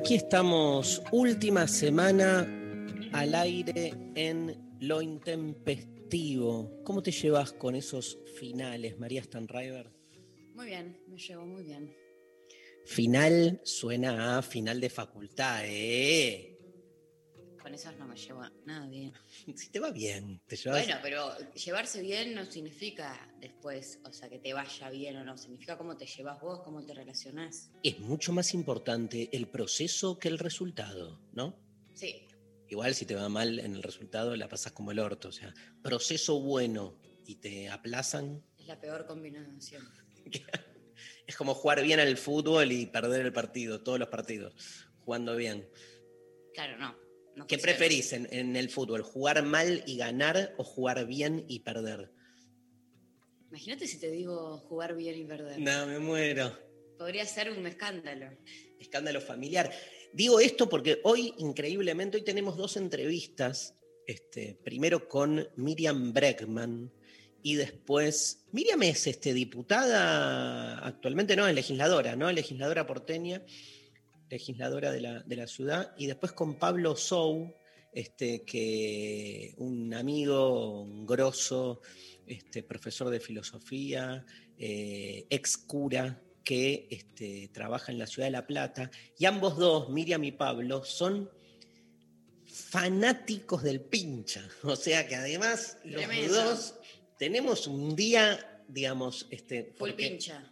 aquí estamos, última semana al aire en Lo Intempestivo. ¿Cómo te llevas con esos finales, María Stanriver? Muy bien, me llevo muy bien. Final suena a final de facultad, ¿eh? Con esas no me llevo nada bien. Si te va bien, te llevas... Bueno, pero llevarse bien no significa después, o sea, que te vaya bien o no. Significa cómo te llevas vos, cómo te relacionás. Es mucho más importante el proceso que el resultado, ¿no? Sí, Igual si te va mal en el resultado la pasas como el orto, o sea, proceso bueno y te aplazan, es la peor combinación. es como jugar bien al fútbol y perder el partido, todos los partidos, jugando bien. Claro, no. No ¿Qué funciona. preferís en, en el fútbol? ¿Jugar mal y ganar o jugar bien y perder? Imagínate si te digo jugar bien y perder. No, me muero. Podría ser un escándalo. Escándalo familiar. Digo esto porque hoy, increíblemente, hoy tenemos dos entrevistas. Este, primero con Miriam Breckman y después. Miriam es este, diputada, actualmente no, es legisladora, ¿no? Legisladora porteña, legisladora de la, de la ciudad. Y después con Pablo Sou, este, que un amigo, un grosso, este, profesor de filosofía, eh, ex cura que este, trabaja en la ciudad de La Plata, y ambos dos, Miriam y Pablo, son fanáticos del pincha. O sea que además los Tremendo. dos tenemos un día, digamos, este, Full pincha.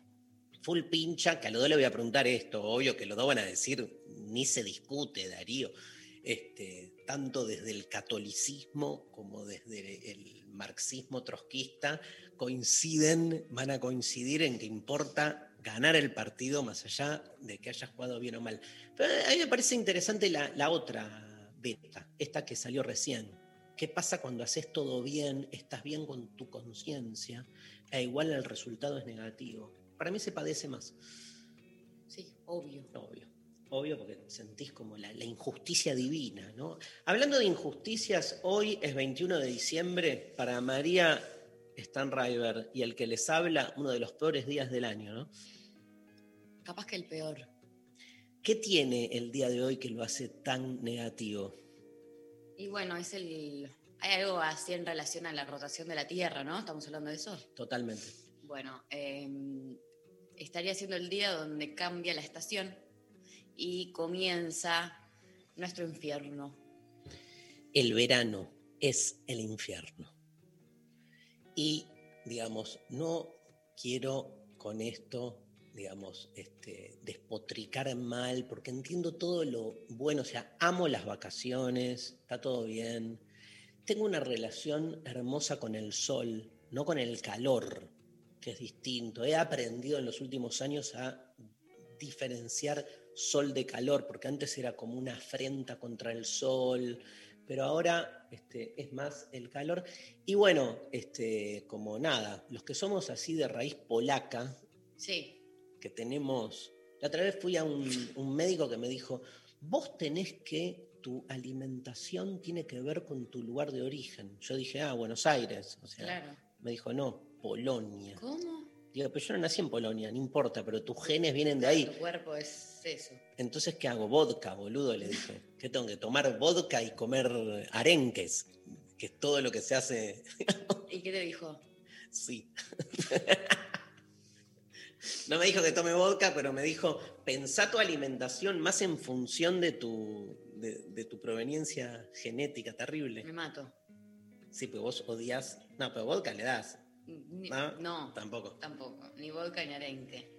Full pincha, que a los dos le voy a preguntar esto, obvio que los dos van a decir, ni se discute, Darío, este, tanto desde el catolicismo como desde el marxismo trotskista, coinciden, van a coincidir en que importa ganar el partido más allá de que hayas jugado bien o mal. Pero a mí me parece interesante la, la otra beta, esta que salió recién. ¿Qué pasa cuando haces todo bien, estás bien con tu conciencia, e igual el resultado es negativo? Para mí se padece más, Sí, obvio. obvio. Obvio porque sentís como la, la injusticia divina, ¿no? Hablando de injusticias, hoy es 21 de diciembre, para María Stanriver y el que les habla, uno de los peores días del año, ¿no? Capaz que el peor. ¿Qué tiene el día de hoy que lo hace tan negativo? Y bueno, es el. Hay algo así en relación a la rotación de la Tierra, ¿no? Estamos hablando de eso. Totalmente. Bueno, eh, estaría siendo el día donde cambia la estación y comienza nuestro infierno. el verano es el infierno. Y, digamos, no quiero con esto, digamos, este, despotricar mal, porque entiendo todo lo bueno, o sea, amo las vacaciones, está todo bien. Tengo una relación hermosa con el sol, no con el calor, que es distinto. He aprendido en los últimos años a diferenciar sol de calor, porque antes era como una afrenta contra el sol, pero ahora este, es más el calor. Y bueno, este, como nada, los que somos así de raíz polaca, Sí, que tenemos... La otra vez fui a un, un médico que me dijo, vos tenés que, tu alimentación tiene que ver con tu lugar de origen. Yo dije, ah, Buenos Aires. O sea, claro. me dijo, no, Polonia. ¿Cómo? Digo, pero yo no nací en Polonia, no importa, pero tus genes vienen de ahí. Tu cuerpo es eso. Entonces, ¿qué hago? Vodka, boludo, le dije. ¿Qué tengo que tomar vodka y comer arenques? Que es todo lo que se hace. ¿Y qué te dijo? Sí. No me dijo que tome vodka, pero me dijo, pensá tu alimentación más en función de tu, de, de tu proveniencia genética terrible. Me mato. Sí, pero vos odias. No, pero vodka le das. Ni- ¿No? no, Tampoco. tampoco. Ni vodka ni arenque.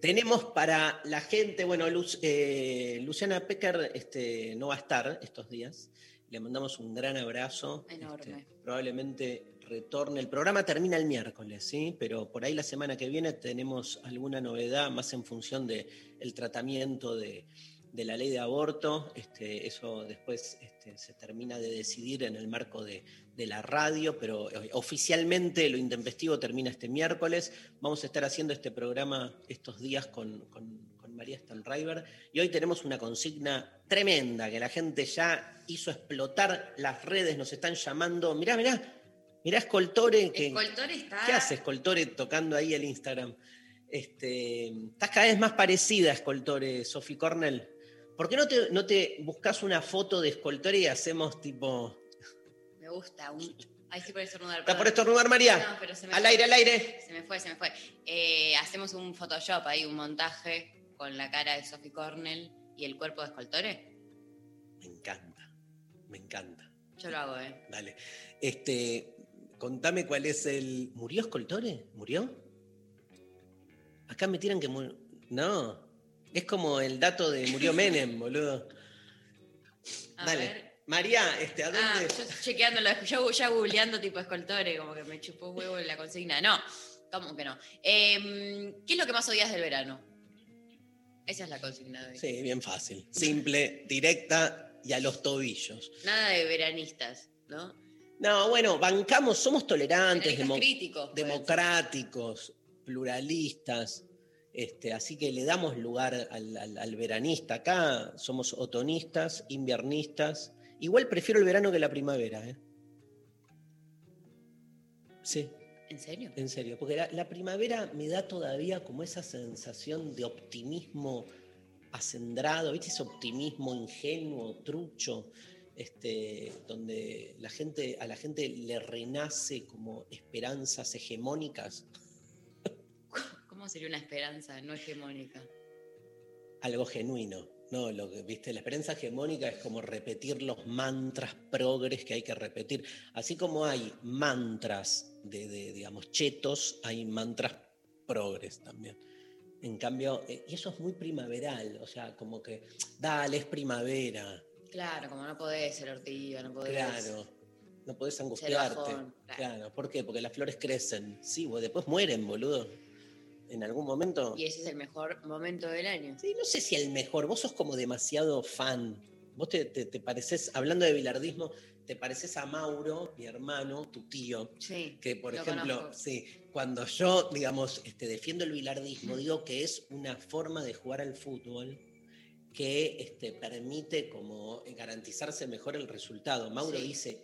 Tenemos para la gente, bueno, Luz- eh, Luciana Pecker este, no va a estar estos días. Le mandamos un gran abrazo. Enorme. Este, probablemente retorne. El programa termina el miércoles, ¿sí? Pero por ahí la semana que viene tenemos alguna novedad más en función del el tratamiento de, de la ley de aborto. Este, eso después este, se termina de decidir en el marco de, de la radio, pero eh, oficialmente lo intempestivo termina este miércoles. Vamos a estar haciendo este programa estos días con, con- con María Stanriver y hoy tenemos una consigna tremenda que la gente ya hizo explotar las redes, nos están llamando. Mirá, mirá, mirá Escoltore, que, Escoltore está. ¿qué hace Escoltore tocando ahí el Instagram? Este, estás cada vez más parecida a Escoltore, Sophie Cornell. ¿Por qué no te, no te buscas una foto de Escoltore y hacemos tipo... Gusta. Un... Ay, sí, por estornudar. ¿Está por estornudar, María? No, pero se me al fue. aire, al aire. Se me fue, se me fue. Eh, hacemos un Photoshop ahí, un montaje con la cara de Sophie Cornell y el cuerpo de Escoltore. Me encanta, me encanta. Yo lo hago, ¿eh? Dale. Este, contame cuál es el. ¿Murió Escoltore? ¿Murió? Acá me tiran que murió. No. Es como el dato de murió Menem, boludo. A Dale. ver. María, este, ¿a dónde? Ah, yo chequeando, yo ya googleando tipo Escoltore, como que me chupó huevo en la consigna. No, ¿cómo que no? Em, ¿Qué es lo que más odias del verano? Esa es la consigna de hoy. Sí, bien fácil. Simple, directa y a los tobillos. Nada de veranistas, ¿no? No, bueno, bancamos, somos tolerantes, demo- críticos. democráticos, pluralistas, este, así que le damos lugar al, al- al veranista. Acá somos otonistas, inviernistas. Igual prefiero el verano que la primavera. ¿eh? Sí, ¿En serio? en serio, porque la, la primavera me da todavía como esa sensación de optimismo acendrado, ¿viste? Ese optimismo ingenuo, trucho, este, donde la gente, a la gente le renace como esperanzas hegemónicas, ¿Cómo sería una esperanza no hegemónica? algo genuino. No, lo que, viste, la esperanza hegemónica es como repetir los mantras progres que hay que repetir. Así como hay mantras de, de, digamos, chetos, hay mantras progres también. En cambio, eh, y eso es muy primaveral, o sea, como que, dale, es primavera, Claro, como no podés ser ortiga, no podés. claro, no podés angustiarte. bajón, claro. Claro, ¿por qué? Porque las flores crecen, sí, después mueren, boludo. En algún momento. Y ese es el mejor momento del año. Sí, no sé si el mejor, vos sos como demasiado fan. Vos te, te, te pareces, hablando de bilardismo, te pareces a Mauro, mi hermano, tu tío, Sí. que por lo ejemplo, conozco. sí, cuando yo, digamos, este, defiendo el bilardismo, digo que es una forma de jugar al fútbol que este, permite como garantizarse mejor el resultado. Mauro Sí. dice,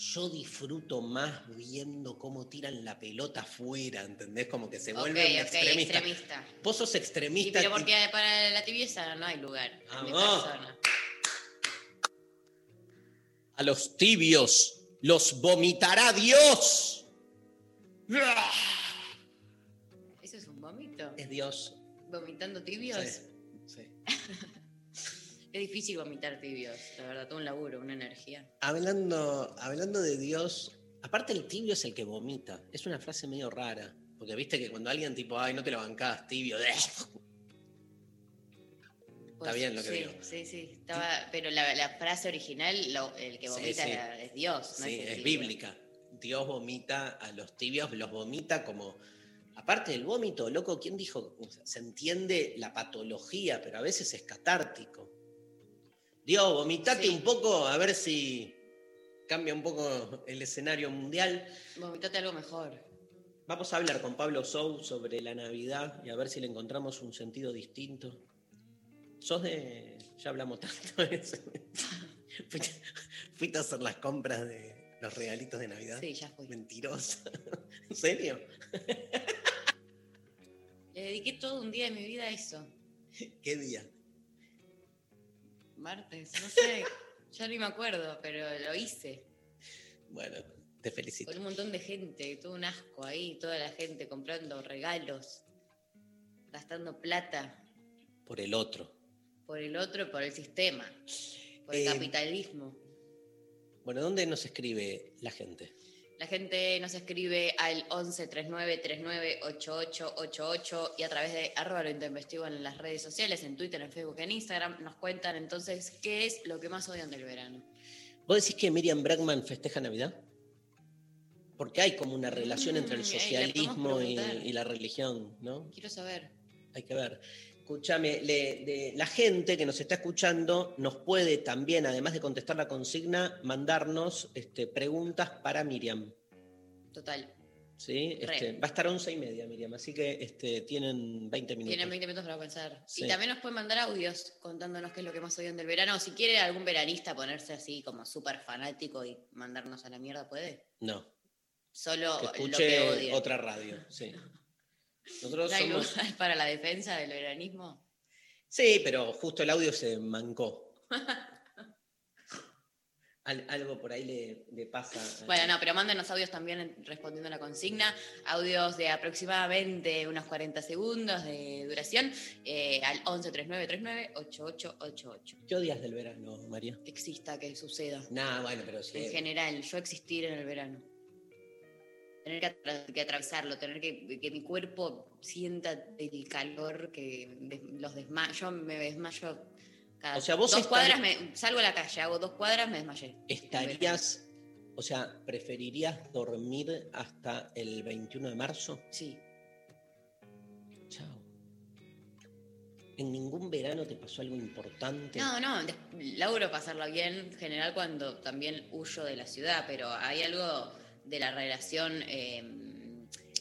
yo disfruto más viendo cómo tiran la pelota afuera, ¿entendés? Como que se vuelve un ok, extremista. extremista. Vos sos extremista. pero porque para la tibieza no hay lugar en mi Vamos. persona. A los tibios los vomitará Dios. Eso es un vómito. Es Dios. Vomitando tibios. Sí, sí. Es difícil vomitar tibios, la verdad, todo un laburo, una energía. Hablando, hablando de Dios, aparte el tibio es el que vomita. Es una frase medio rara. Porque viste que cuando alguien tipo, ay, no te lo bancás, tibio. Pues, bien lo que sí, digo. Sí, sí, estaba, pero la, la frase original, lo- el que Sí, vomita sí. era- es Dios, no Sí, es, es bíblica. Dios vomita a los tibios, los vomita como. Aparte del vómito, loco, ¿quién dijo? O sea, se entiende la patología, pero a veces es catártico. Dios, vomitate Sí. un poco a ver si cambia un poco el escenario mundial. Vomitate algo mejor. Vamos a hablar con Pablo Sou sobre la Navidad y a ver si le encontramos un sentido distinto. ¿Sos de.? Ya hablamos tanto de eso. Fuiste, fuiste a hacer las compras de los regalitos de Navidad. Sí, ya fui. Mentirosa. ¿En serio? Le dediqué todo un día de mi vida a eso. ¿Qué día? Martes, no sé, ya ni me acuerdo, pero lo hice. Bueno, te felicito. Con un montón de gente, todo un asco ahí, toda la gente comprando regalos, gastando plata Por el otro. por el otro, por el sistema, por el Eh, capitalismo. Bueno, ¿dónde nos escribe la gente? La gente nos escribe al 11 39 39 88 88 y a través de arroba lo intempestivo en las redes sociales, en Twitter, en Facebook, en Instagram, nos cuentan entonces qué es lo que más odian del verano. ¿Vos decís que Miriam Bregman festeja Navidad? Porque hay como una relación entre el Mm, socialismo y la religión, ¿no? Quiero saber. Hay que ver. Escúchame, la gente que nos está escuchando nos puede también, además de contestar la consigna, mandarnos este, preguntas para Miriam. Total. ¿sí? Este, va a estar once y media, Miriam, así que este, tienen 20 minutos. Tienen 20 minutos para pensar. Sí. Y también nos pueden mandar audios contándonos qué es lo que más odian del verano. Si quiere algún veranista ponerse así como súper fanático y mandarnos a la mierda, ¿puede? No, Solo que lo que escuche odia. otra radio, sí. Nosotros ¿No hay somos... lugar para la defensa del veranismo? Sí, pero justo el audio se mancó. Al- algo por ahí le, le pasa. Bueno, no, pero mándenos audios también en- respondiendo a la consigna. Audios de aproximadamente unos 40 segundos de duración eh, al 11 39 39 8888. ¿Qué odias del verano, María? Exista que suceda. Nah, bueno, pero sí. En general, yo existir en el verano. Tener que, atra- que atravesarlo, tener que que mi cuerpo sienta el calor, que des- los desmayos. Yo me desmayo cada O sea, vos dos cuadras, me, salgo a la calle, hago dos cuadras, me desmayé. ¿Estarías, o sea, preferirías dormir hasta el 21 de marzo? Sí. Chao. ¿En ningún verano te pasó algo importante? No, no, logro pasarla bien en general cuando también huyo de la ciudad, pero hay algo de la relación eh,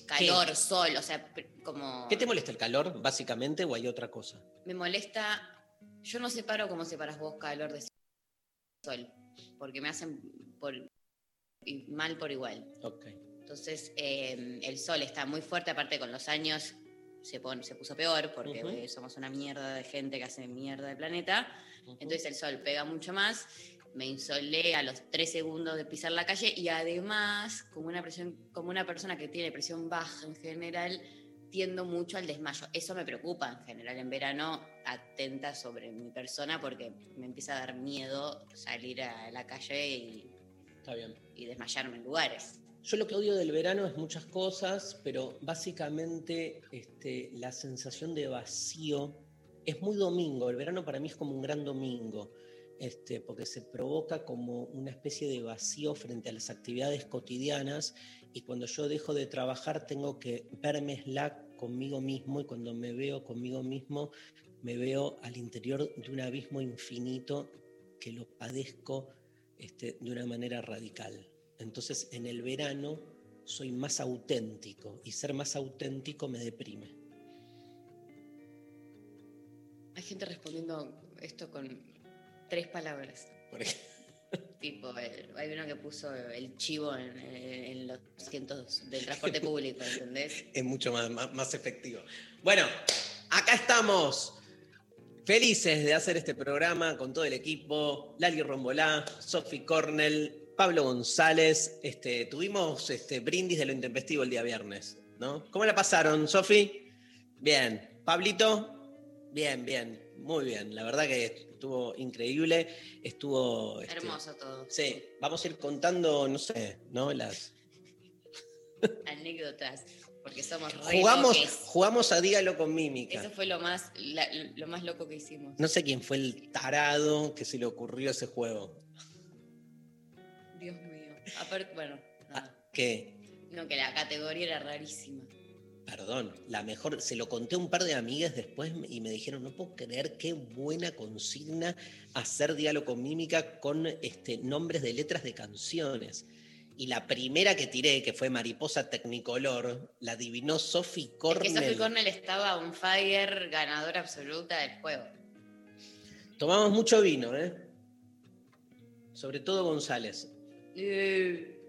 calor, sol, o sea, como... ¿Qué te molesta el calor, básicamente, o hay otra cosa? Me molesta, yo no separo como separas vos calor de sol, porque me hacen por, mal por igual. Ok. Entonces, eh, el sol está muy fuerte, aparte con los años se, pon- se puso peor, porque Ujú. eh, somos una mierda de gente que hace mierda el planeta. Entonces el sol pega mucho más, me insolé a los tres segundos de pisar la calle y además, como una, presión, como una persona que tiene presión baja en general, tiendo mucho al desmayo. Eso me preocupa en general en verano, atenta sobre mi persona porque me empieza a dar miedo salir a la calle y, Está bien. y desmayarme en lugares. Yo lo que odio del verano es muchas cosas, pero básicamente este, la sensación de vacío es muy domingo. El verano para mí es como un gran domingo, este, porque se provoca como una especie de vacío frente a las actividades cotidianas y cuando yo dejo de trabajar tengo que verme conmigo mismo y cuando me veo conmigo mismo me veo al interior de un abismo infinito que lo padezco este, de una manera radical. Entonces en el verano soy más auténtico y ser más auténtico me deprime. Hay gente respondiendo esto con tres palabras. Por ejemplo, Tipo, eh, hay uno que puso el chivo en, en- en los asientos del transporte público, ¿entendés? es mucho más, más, más efectivo. Bueno, acá estamos. Felices de hacer este programa con todo el equipo. Lali Rombolá, Sofi Cornell, Pablo González. Este, tuvimos este, brindis de lo intempestivo el día viernes, ¿no? ¿Cómo la pasaron, Sofi? Bien. Pablito, bien, bien, muy bien. La verdad que estuvo increíble. Estuvo. este, Hermoso todo. Sí, vamos a ir contando, no sé, ¿no? Las, Anécdotas, porque somos Jugamos, loques. jugamos a Dígalo con mímica. Eso fue lo más, la- lo más loco que hicimos. No sé quién fue el tarado que se le ocurrió ese juego. Dios mío. Aparte, bueno, nada. Ah, ¿Qué? no, que la categoría era rarísima. Perdón, la mejor, se lo conté a un par de amigas después y me dijeron, no puedo creer qué buena consigna hacer diálogo con mímica con este, nombres de letras de canciones. Y la primera que tiré, que fue Mariposa Technicolor, la adivinó Sophie Es Cornell. que Sophie Cornell estaba on fire, ganadora absoluta del juego. Tomamos mucho vino, ¿eh? Sobre todo González. Eh,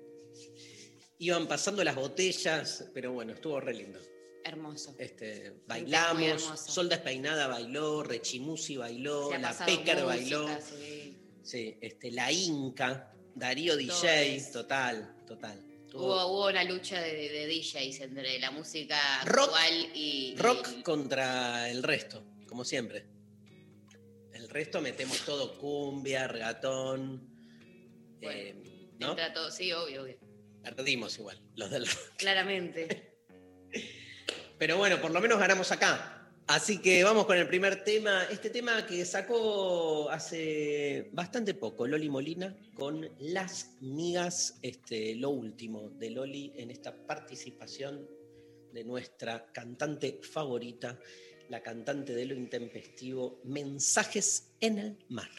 Iban pasando las botellas, pero bueno, estuvo re lindo. Hermoso. Este, bailamos, hermosa. Sol Despeinada bailó, Rechimusi bailó, La música, bailó, sí. sí, este, La Inca, Darío DJ, total, total. Hubo, hubo una lucha de, de DJs entre la música Rock- actual y. Rock y- contra el resto, como siempre. El resto metemos todo cumbia, regatón. Bueno. eh, ¿no? Todo, sí, obvio, obvio. Perdimos igual, los del rock. Claramente. Pero bueno, por lo menos ganamos acá. Así que vamos con el primer tema. Este tema que sacó hace bastante poco Loli Molina con Las Migas, este, lo último de Loli en esta participación de nuestra cantante favorita, la cantante de lo intempestivo, Mensajes en el Mar.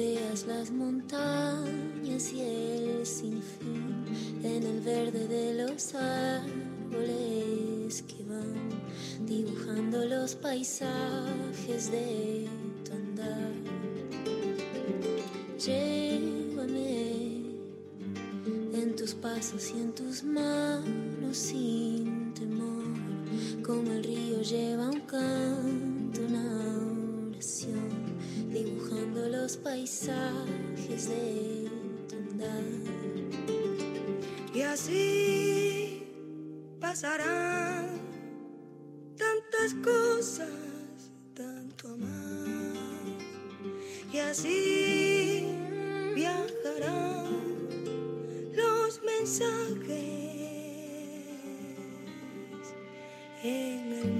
Veas las montañas y el sinfín en el verde de los árboles que van dibujando los paisajes de tu andar. Llévame en tus pasos y en tus manos sin temor, como el río lleva un canto, paisajes de tu andar. Y así pasarán tantas cosas, tanto amar. Y así viajarán los mensajes en el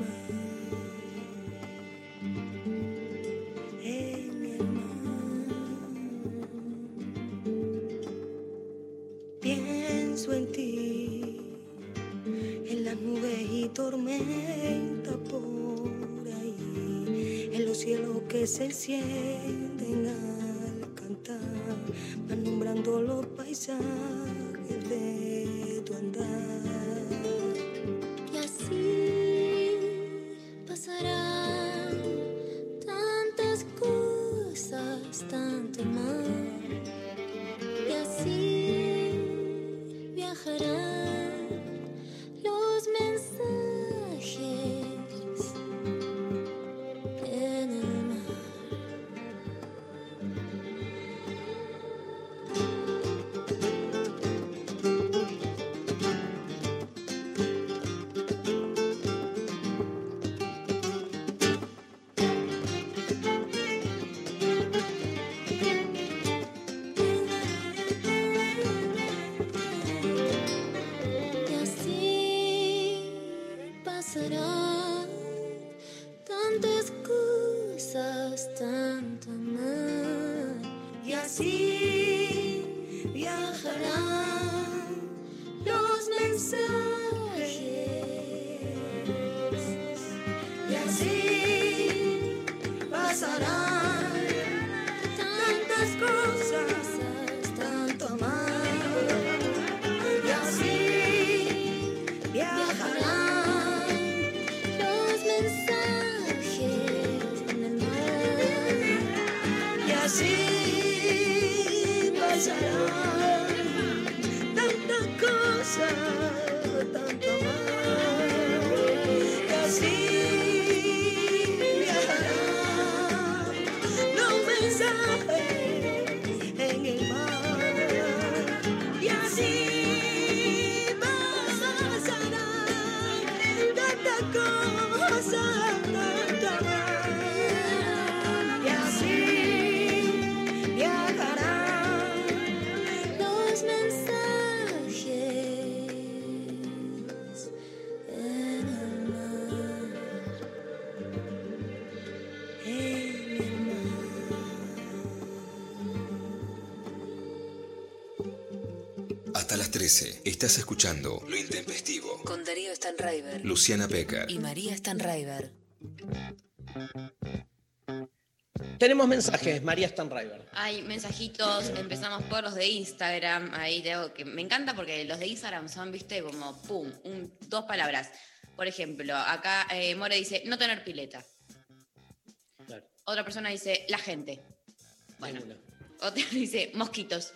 estás escuchando Lo Intempestivo. Con Darío Stanraiver Luciana Pecker. y María Stanraiver. Tenemos mensajes, María Stanriver. Hay mensajitos, empezamos por los de Instagram. Ahí tengo que. Me encanta porque los de Instagram son, viste, como pum, un- dos palabras. Por ejemplo, acá eh, More dice no tener pileta. Claro, Otra persona dice la gente. Bueno, ninguna. otra dice mosquitos.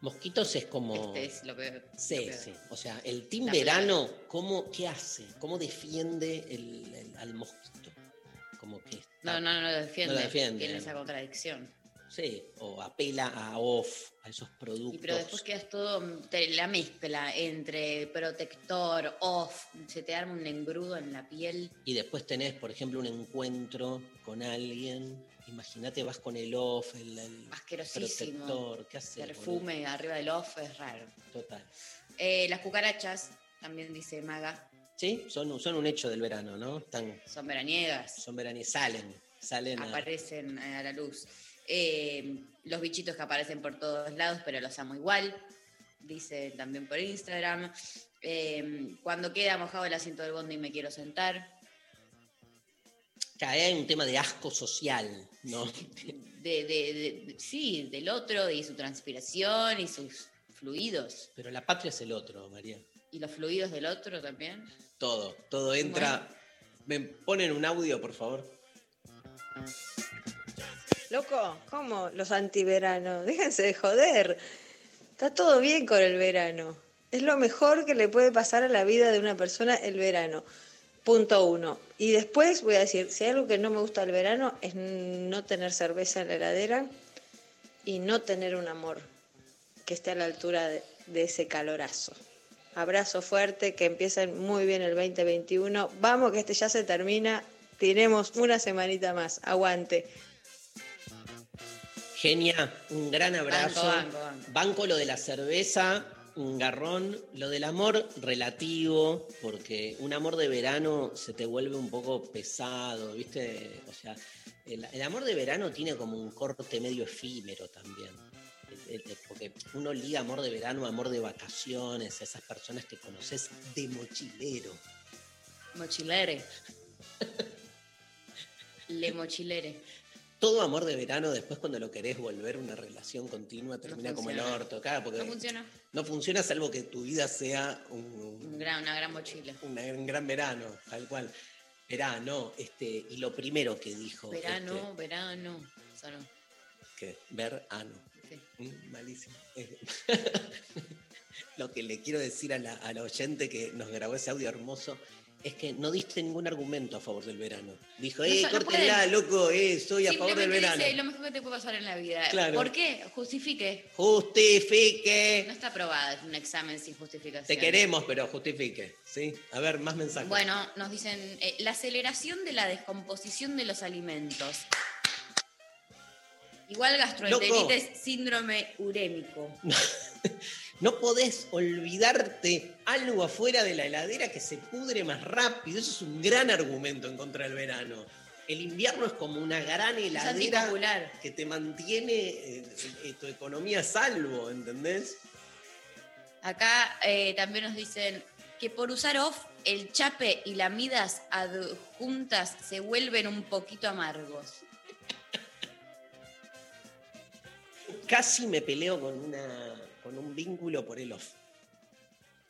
Mosquitos es como. Este es lo peor. Sí, lo peor. sí. O sea, el Verano, ¿cómo, ¿qué hace? ¿Cómo defiende el- el- al mosquito? Como que está- No, no, no lo defiende. No lo defiende. Tiene esa contradicción. Sí, o apela a off, a esos productos. Y pero después quedas todo, te- la mezcla entre protector, off, se te arma un engrudo en la piel. Y después tenés, por ejemplo, un encuentro con alguien. Imagínate, vas con el off, el, el Asquerosísimo. protector. ¿Qué haces? Perfume arriba del off es raro. Total. Eh, las cucarachas, también dice Maga, Sí, son, un- son un hecho del verano, ¿no? Están, son veraniegas. son veraniegas, salen, salen aparecen a la luz. Eh, los bichitos que aparecen por todos lados, pero los amo igual, dice también por Instagram. Eh, cuando queda mojado el asiento del bondi me quiero sentar. Hay un tema de asco social, ¿no? De, de- de- de- sí, del otro y su transpiración y sus fluidos. Pero la patria es el otro, María. Y los fluidos del otro también. Todo, todo entra. ¿Me ponen un audio, por favor? Loco, ¿cómo los antiveranos? Déjense de joder. Está todo bien con el verano. Es lo mejor que le puede pasar a la vida de una persona el verano. Punto uno. Y después voy a decir, si hay algo que no me gusta del verano es no tener cerveza en la heladera y no tener un amor que esté a la altura de, de ese calorazo. Abrazo fuerte, que empiecen muy bien el 2021. Vamos, que este ya se termina. Tenemos una semanita más. Aguante. Genia, un gran abrazo. Banco, banco, Banco lo de la cerveza, un garrón. Lo del amor relativo, porque un amor de verano se te vuelve un poco pesado, ¿viste? O sea, el, amor de verano tiene como un corte medio efímero también. Porque uno liga amor de verano, amor de vacaciones, a esas personas que conoces de mochilero. Mochilere. Le mochilere. Todo amor de verano, después cuando lo querés volver una relación continua, termina como el orto, claro, porque No funciona. no funciona salvo que tu vida sea un, un- Un gran- una gran mochila. una- un gran verano, tal cual. Verano, este, y lo primero que dijo. Verano, verano. Este, que verano. Sí. Mm, malísimo. Eh, lo que le quiero decir a la, a la oyente que nos grabó ese audio hermoso es que no diste ningún argumento a favor del verano. Dijo, eh, no córtenla, loco, eh, soy a favor del verano. lo mejor que te puede pasar en la vida. Claro. ¿Por qué? Justifique. Justifique. No está aprobada, es un examen sin justificación. Te queremos, pero justifique. ¿sí? A ver, más mensajes. Bueno, nos dicen eh, la aceleración de la descomposición de los alimentos. Igual gastroenteritis, síndrome urémico. No podés olvidarte algo afuera de la heladera que se pudre más rápido. Eso es un gran argumento en contra del verano. El invierno es como una gran heladera que te mantiene eh, eh, tu economía a salvo, ¿entendés? Acá eh, también nos dicen que por usar off, el chape y la midas adjuntas se vuelven un poquito amargos. Casi me peleo con, una, con un vínculo por el off.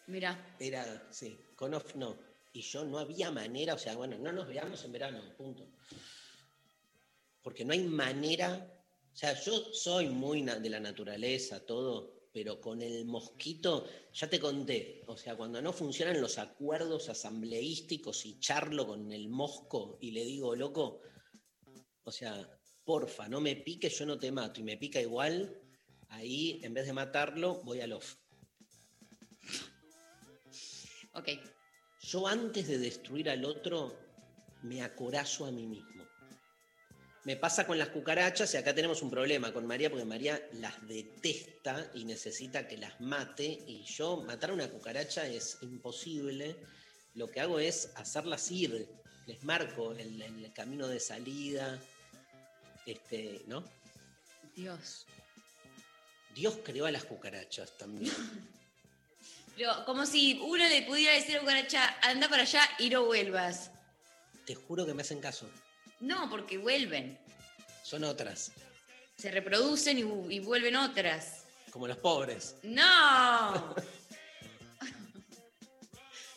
Mira, Era, sí, con off no. Y yo no había manera, o sea, bueno, no nos veamos en verano, punto. Porque no hay manera, o sea, yo soy muy de la naturaleza, todo, pero con el mosquito, ya te conté, o sea, cuando no funcionan los acuerdos asambleísticos y charlo con el mosco y le digo, loco, o sea, porfa, no me pique, yo no te mato, y me pica igual, ahí en vez de matarlo, voy al off. ok. Yo antes de destruir al otro, me acorazo a mí mismo. Me pasa con las cucarachas y acá tenemos un problema con María porque María las detesta y necesita que las mate y yo matar a una cucaracha es imposible. Lo que hago es hacerlas ir, les marco el, el camino de salida, este, ¿no? Dios. Dios creó a las cucarachas también. Pero como si uno le pudiera decir a cucaracha, anda para allá y no vuelvas. Te juro que me hacen caso. No, porque vuelven. Son otras, Se reproducen y, y vuelven otras. como los pobres. ¡No!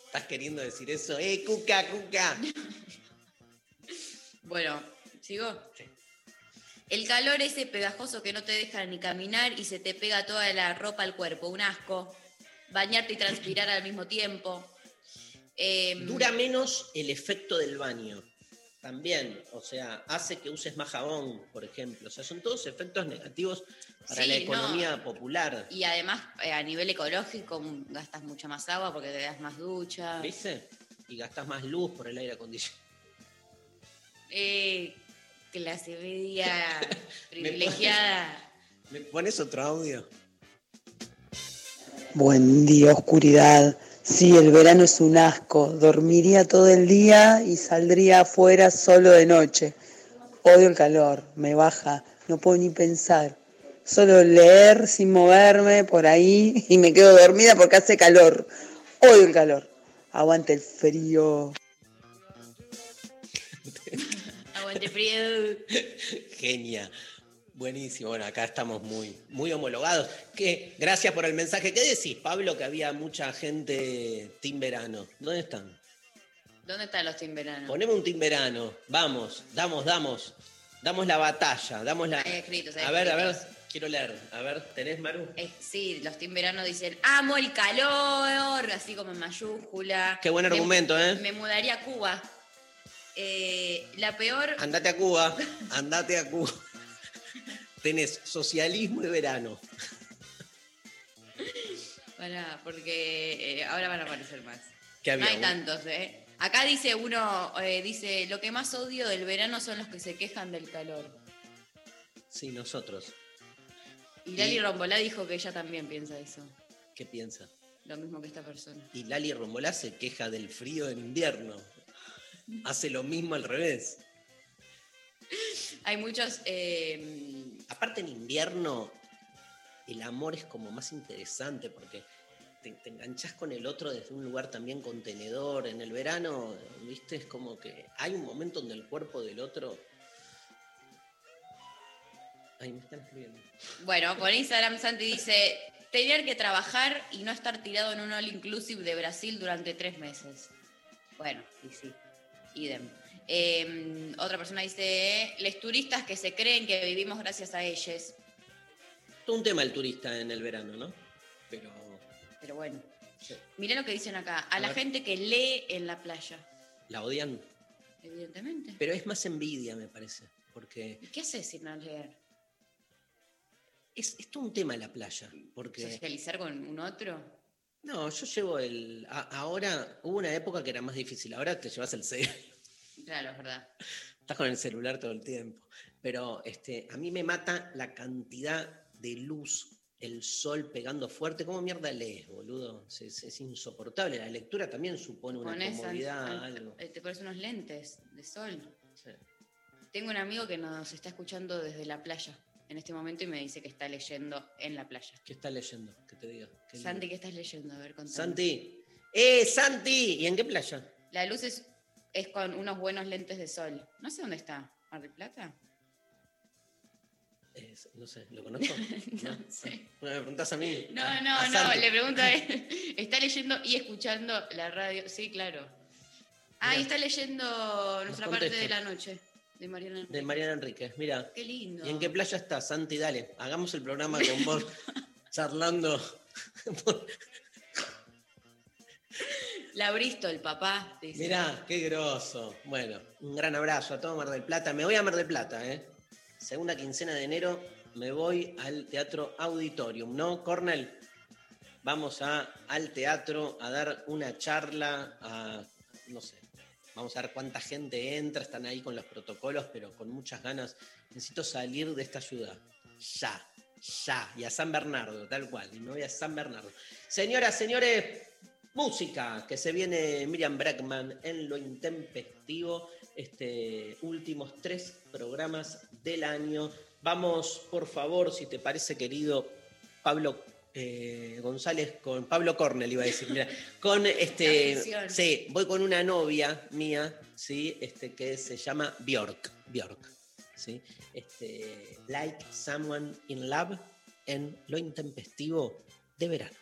¿Estás queriendo decir eso? ¡Eh, cuca, cuca! Bueno, ¿sigo? Sí. El calor ese pegajoso que no te deja ni caminar y se te pega toda la ropa al cuerpo, un asco. Bañarte y transpirar al mismo tiempo. Em, Dura menos el efecto del baño. también, o sea, hace que uses más jabón, por ejemplo. O sea, son todos efectos negativos para Sí, la no. economía popular. Y además, eh, a nivel ecológico, mm, gastas mucha más agua porque te das más ducha. ¿Viste? Y gastas más luz por el aire acondicionado. Eh, clase media privilegiada. ¿Me pones otro audio? Buen día, oscuridad. Sí, el verano es un asco. Dormiría todo el día y saldría afuera solo de noche. Odio el calor, me baja, no puedo ni pensar. Solo leer sin moverme por ahí y me quedo dormida porque hace calor. Odio el calor. Aguante el frío. Frío. Genia. Buenísimo. Bueno, acá estamos muy, muy homologados. ¿Qué? Gracias por el mensaje. ¿Qué decís, Pablo, que había mucha gente team verano? ¿Dónde están? ¿Dónde están los timberanos? Ponemos un team verano. Vamos, damos, damos. Damos la batalla. Damos la. Hay escritos, hay A ver, a ver. Quiero leer. A ver, ¿tenés, Maru? Eh, sí, los timberanos dicen, amo el calor, así como en mayúscula. Qué buen Me- argumento, ¿eh? Me mudaría a Cuba. Eh, la peor, Andate a Cuba. Andate a Cuba. Tenés socialismo y verano. Pará, porque eh, ahora van a aparecer más. ¿Qué No hay tantos, ¿eh? Acá dice uno, eh, dice, lo que más odio del verano son los que se quejan del calor. Sí, nosotros. Y Lali Y- Rombolá dijo que ella también piensa eso, ¿Qué piensa? lo mismo que esta persona. Y Lali Rombolá se queja del frío en invierno. Hace lo mismo al revés. Hay muchos, eh, Aparte en invierno, el amor es como más interesante porque te, te enganchás con el otro desde un lugar también contenedor. En el verano, viste, es como que hay un momento donde el cuerpo del otro... Ay, me están escribiendo. bueno, por Instagram Santi dice, tener que trabajar y no estar tirado en un all inclusive de Brasil durante tres meses. Bueno, y sí, idem. Eh, otra persona dice, les turistas que se creen que vivimos gracias a ellos. Todo un tema el turista en el verano, ¿no? Pero... Pero bueno, sí, mirá lo que dicen acá, a, A la ver. gente que lee en la playa, la odian. evidentemente. Pero es más envidia, me parece. Porque ¿Y qué haces sin no leer? es, es todo un tema la playa. Porque... ¿Socializar con un otro? No, yo llevo el. a- ahora, hubo una época que era más difícil. Ahora te llevas el cel. Claro, es verdad. Estás con el celular todo el tiempo. Pero este, a mí me mata la cantidad de luz, el sol pegando fuerte. ¿Cómo mierda lees, boludo? Es, es- es insoportable. La lectura también supone una Pones an- comodidad, algo. eh, te pones unos lentes de sol. Sí. Tengo un amigo que nos está escuchando desde la playa en este momento y me dice que está leyendo en la playa. ¿Qué estás leyendo? Que te diga. Qué. Santi, ¿qué estás leyendo? A ver, contame. Santi. ¡Eh, Santi! ¿Y en qué playa? La luz es, es con unos buenos lentes de sol. No sé dónde está. ¿Mar del Plata? Es- no sé, ¿lo conozco? No sé. Bueno, me preguntás a mí. No, a- no, a no, le pregunto a él. ¿Está leyendo y escuchando la radio? Sí, claro. Ah, y está leyendo nuestra parte de la noche, de Mariana De Enríquez. Mariana Enríquez, mira. Qué lindo. ¿Y en qué playa estás, Santi? Dale, hagamos el programa con vos, charlando. La Bristol, papá. dice. Mirá, qué groso. Bueno, un gran abrazo a todo Mar del Plata. Me voy a Mar del Plata, ¿eh? Segunda quincena de enero me voy al Teatro Auditorium, ¿no, Cornel? Vamos a, al teatro a dar una charla, a, no sé, vamos a ver cuánta gente entra, están ahí con los protocolos, pero con muchas ganas. Necesito salir de esta ciudad. Ya, ya. Y a San Bernardo, tal cual. Y me voy a San Bernardo. Señoras, señores, música, que se viene Miriam Brackman en lo intempestivo. Este, últimos tres programas del año. Vamos, por favor, si te parece, querido Pablo eh, González, con Pablo Cornell, iba a decir, mira, con este, sí, voy con una novia mía, sí, este, que se llama Bjork, Bjork, sí, este, Like Someone in Love en Lo Intempestivo de Verano.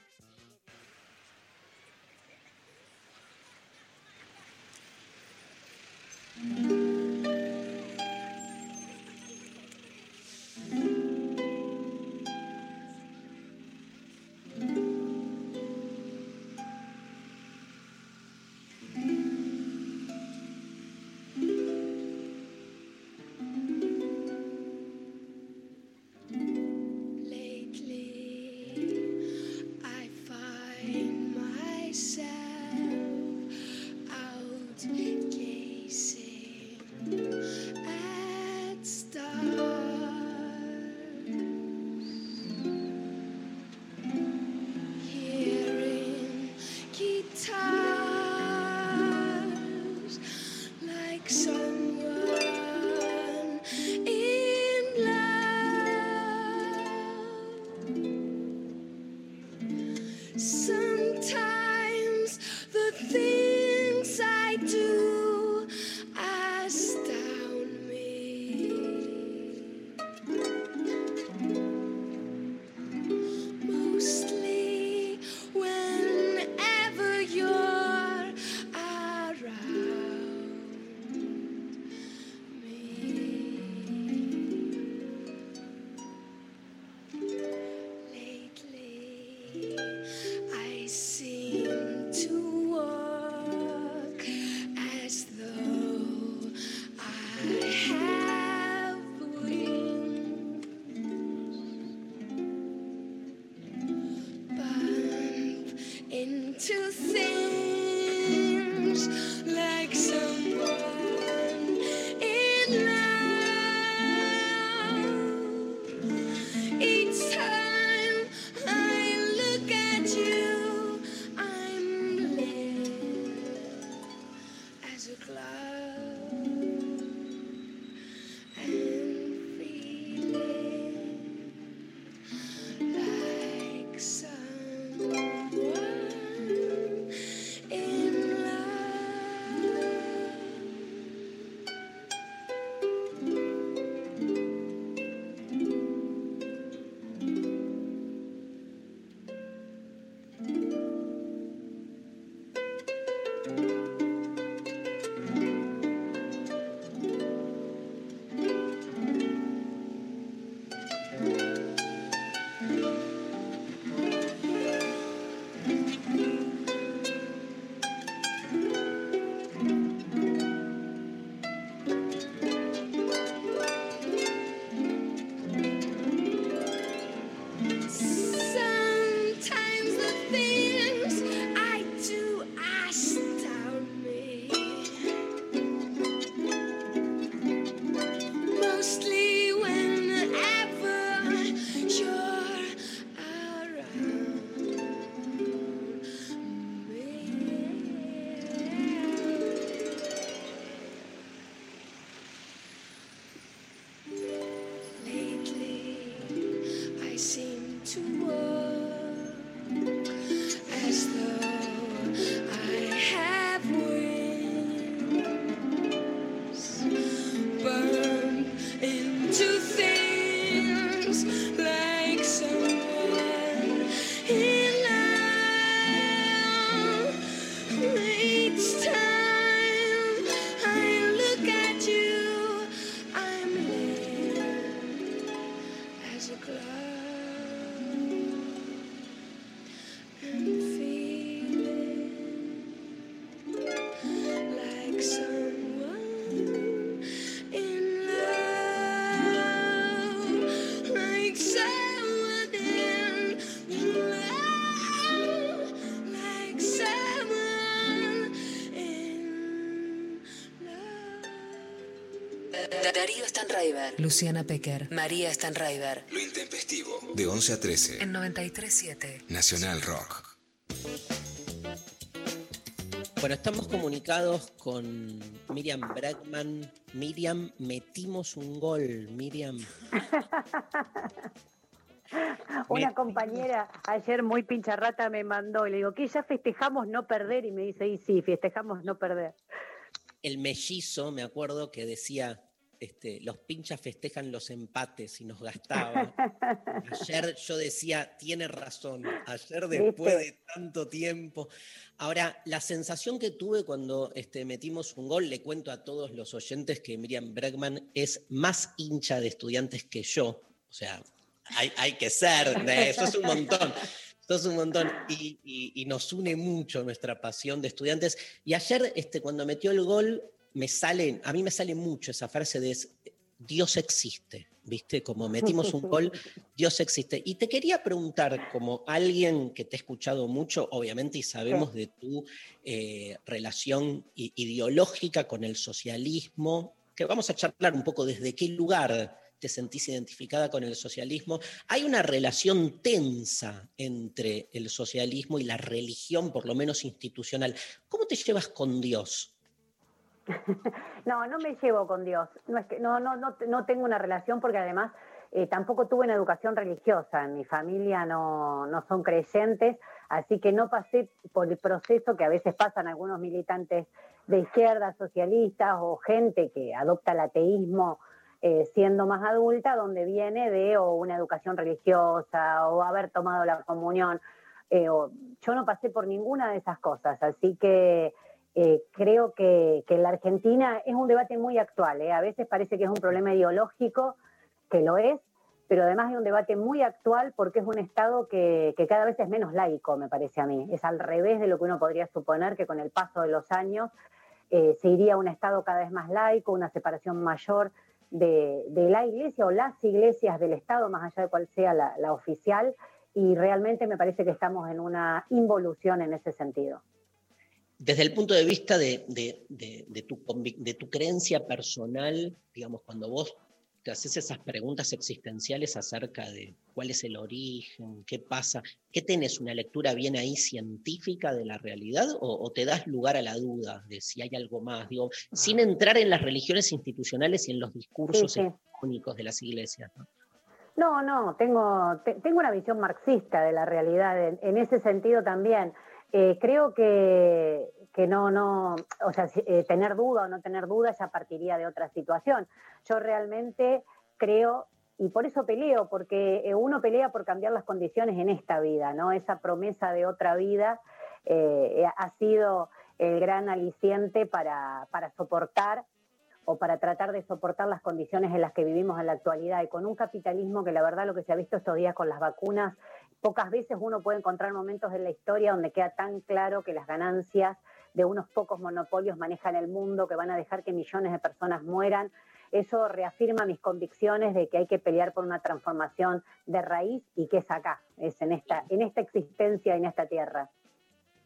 Darío Stanraiver. Luciana Pecker. María Stanraiver. Lo intempestivo. De 11 a 13. En 93.7. Nacional Rock. Bueno, estamos comunicados con Miriam Bregman. Miriam, metimos un gol, Miriam. Una compañera ayer muy pincharrata me mandó y le digo, ¿qué ya festejamos no perder? Y me dice, y sí, festejamos no perder. El mellizo, me acuerdo que decía, este, los pinchas festejan los empates y nos gastaba. Ayer yo decía, tiene razón, ayer después de tanto tiempo. Ahora, la sensación que tuve cuando este, metimos un gol, le cuento a todos los oyentes que Miriam Bregman es más hincha de estudiantes que yo. O sea, hay, hay que ser, ¿eh? eso es un montón. Eso es un montón y, y- y nos une mucho nuestra pasión de estudiantes. Y ayer, este, cuando metió el gol, me sale, a mí me sale mucho esa frase de Dios existe, ¿viste? Como metimos un gol, Dios existe. Y te quería preguntar, como alguien que te ha escuchado mucho, obviamente, y sabemos de tu eh, relación ideológica con el socialismo, que vamos a charlar un poco desde qué lugar te sentís identificada con el socialismo. Hay una relación tensa entre el socialismo y la religión, por lo menos institucional. ¿Cómo te llevas con Dios? No, no me llevo con Dios. No, es que, no, no, no, no tengo una relación porque además eh, tampoco tuve una educación religiosa. En mi familia no, no son creyentes, así que no pasé por el proceso que a veces pasan algunos militantes de izquierda, socialistas o gente que adopta el ateísmo eh, siendo más adulta, donde viene de o una educación religiosa o haber tomado la comunión. Eh, yo no pasé por ninguna de esas cosas, así que eh, creo que, que en la Argentina es un debate muy actual. ¿eh? A veces parece que es un problema ideológico, que lo es, pero además es un debate muy actual porque es un Estado que, cada vez es menos laico, me parece a mí. Es al revés de lo que uno podría suponer que con el paso de los años eh, se iría a un Estado cada vez más laico, una separación mayor de, la iglesia o las iglesias del Estado, más allá de cuál sea la oficial, y realmente me parece que estamos en una involución en ese sentido. Desde el punto de vista de, de- de- de tu, convic- de tu creencia personal, digamos, cuando vos te haces esas preguntas existenciales acerca de cuál es el origen, qué pasa, ¿qué tenés una lectura bien ahí científica de la realidad o, o te das lugar a la duda de si hay algo más? Digo, sin entrar en las religiones institucionales y en los discursos Sí, de las iglesias. ¿no? No, no, tengo, te- tengo una visión marxista de la realidad en, en ese sentido también. Eh, creo que, que no, no, o sea, eh, tener duda o no tener duda ya partiría de otra situación. Yo realmente creo, y por eso peleo, porque eh, uno pelea por cambiar las condiciones en esta vida, ¿no? Esa promesa de otra vida ha sido el gran aliciente para, para soportar o para tratar de soportar las condiciones en las que vivimos en la actualidad y con un capitalismo que la verdad lo que se ha visto estos días con las vacunas, pocas veces uno puede encontrar momentos en la historia donde queda tan claro que las ganancias de unos pocos monopolios manejan el mundo, que van a dejar que millones de personas mueran. Eso reafirma mis convicciones de que hay que pelear por una transformación de raíz y que es acá, es en esta, en esta existencia, en esta tierra.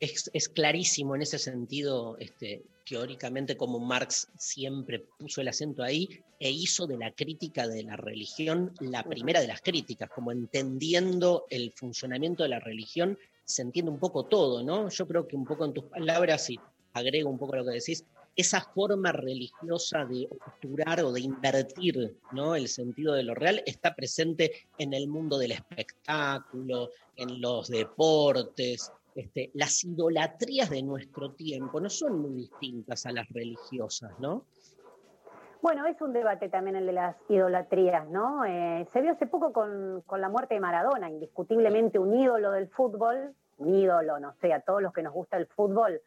Es, es clarísimo en ese sentido, este, teóricamente, como Marx siempre puso el acento ahí e hizo de la crítica de la religión la primera de las críticas, como entendiendo el funcionamiento de la religión, se entiende un poco todo, ¿no? Yo creo que un poco en tus palabras, y agrego un poco lo que decís, esa forma religiosa de obturar o de invertir ¿no? el sentido de lo real está presente en el mundo del espectáculo, en los deportes, este, las idolatrías de nuestro tiempo no son muy distintas a las religiosas, ¿no? Bueno, es un debate también el de las idolatrías, ¿no? Eh, se vio hace poco con, con la muerte de Maradona, indiscutiblemente un ídolo del fútbol, un ídolo, no sé, a todos los que nos gusta el fútbol,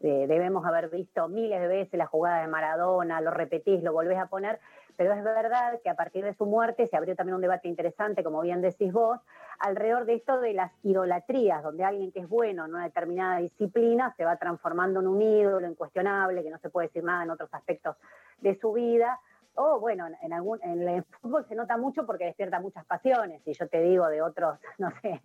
eh, debemos haber visto miles de veces la jugada de Maradona, lo repetís, lo volvés a poner, pero es verdad que a partir de su muerte se abrió también un debate interesante, como bien decís vos, alrededor de esto de las idolatrías, donde alguien que es bueno en una determinada disciplina se va transformando en un ídolo incuestionable, que no se puede decir nada en otros aspectos de su vida, o bueno, en, algún, en el fútbol se nota mucho porque despierta muchas pasiones, y yo te digo de otros, no sé,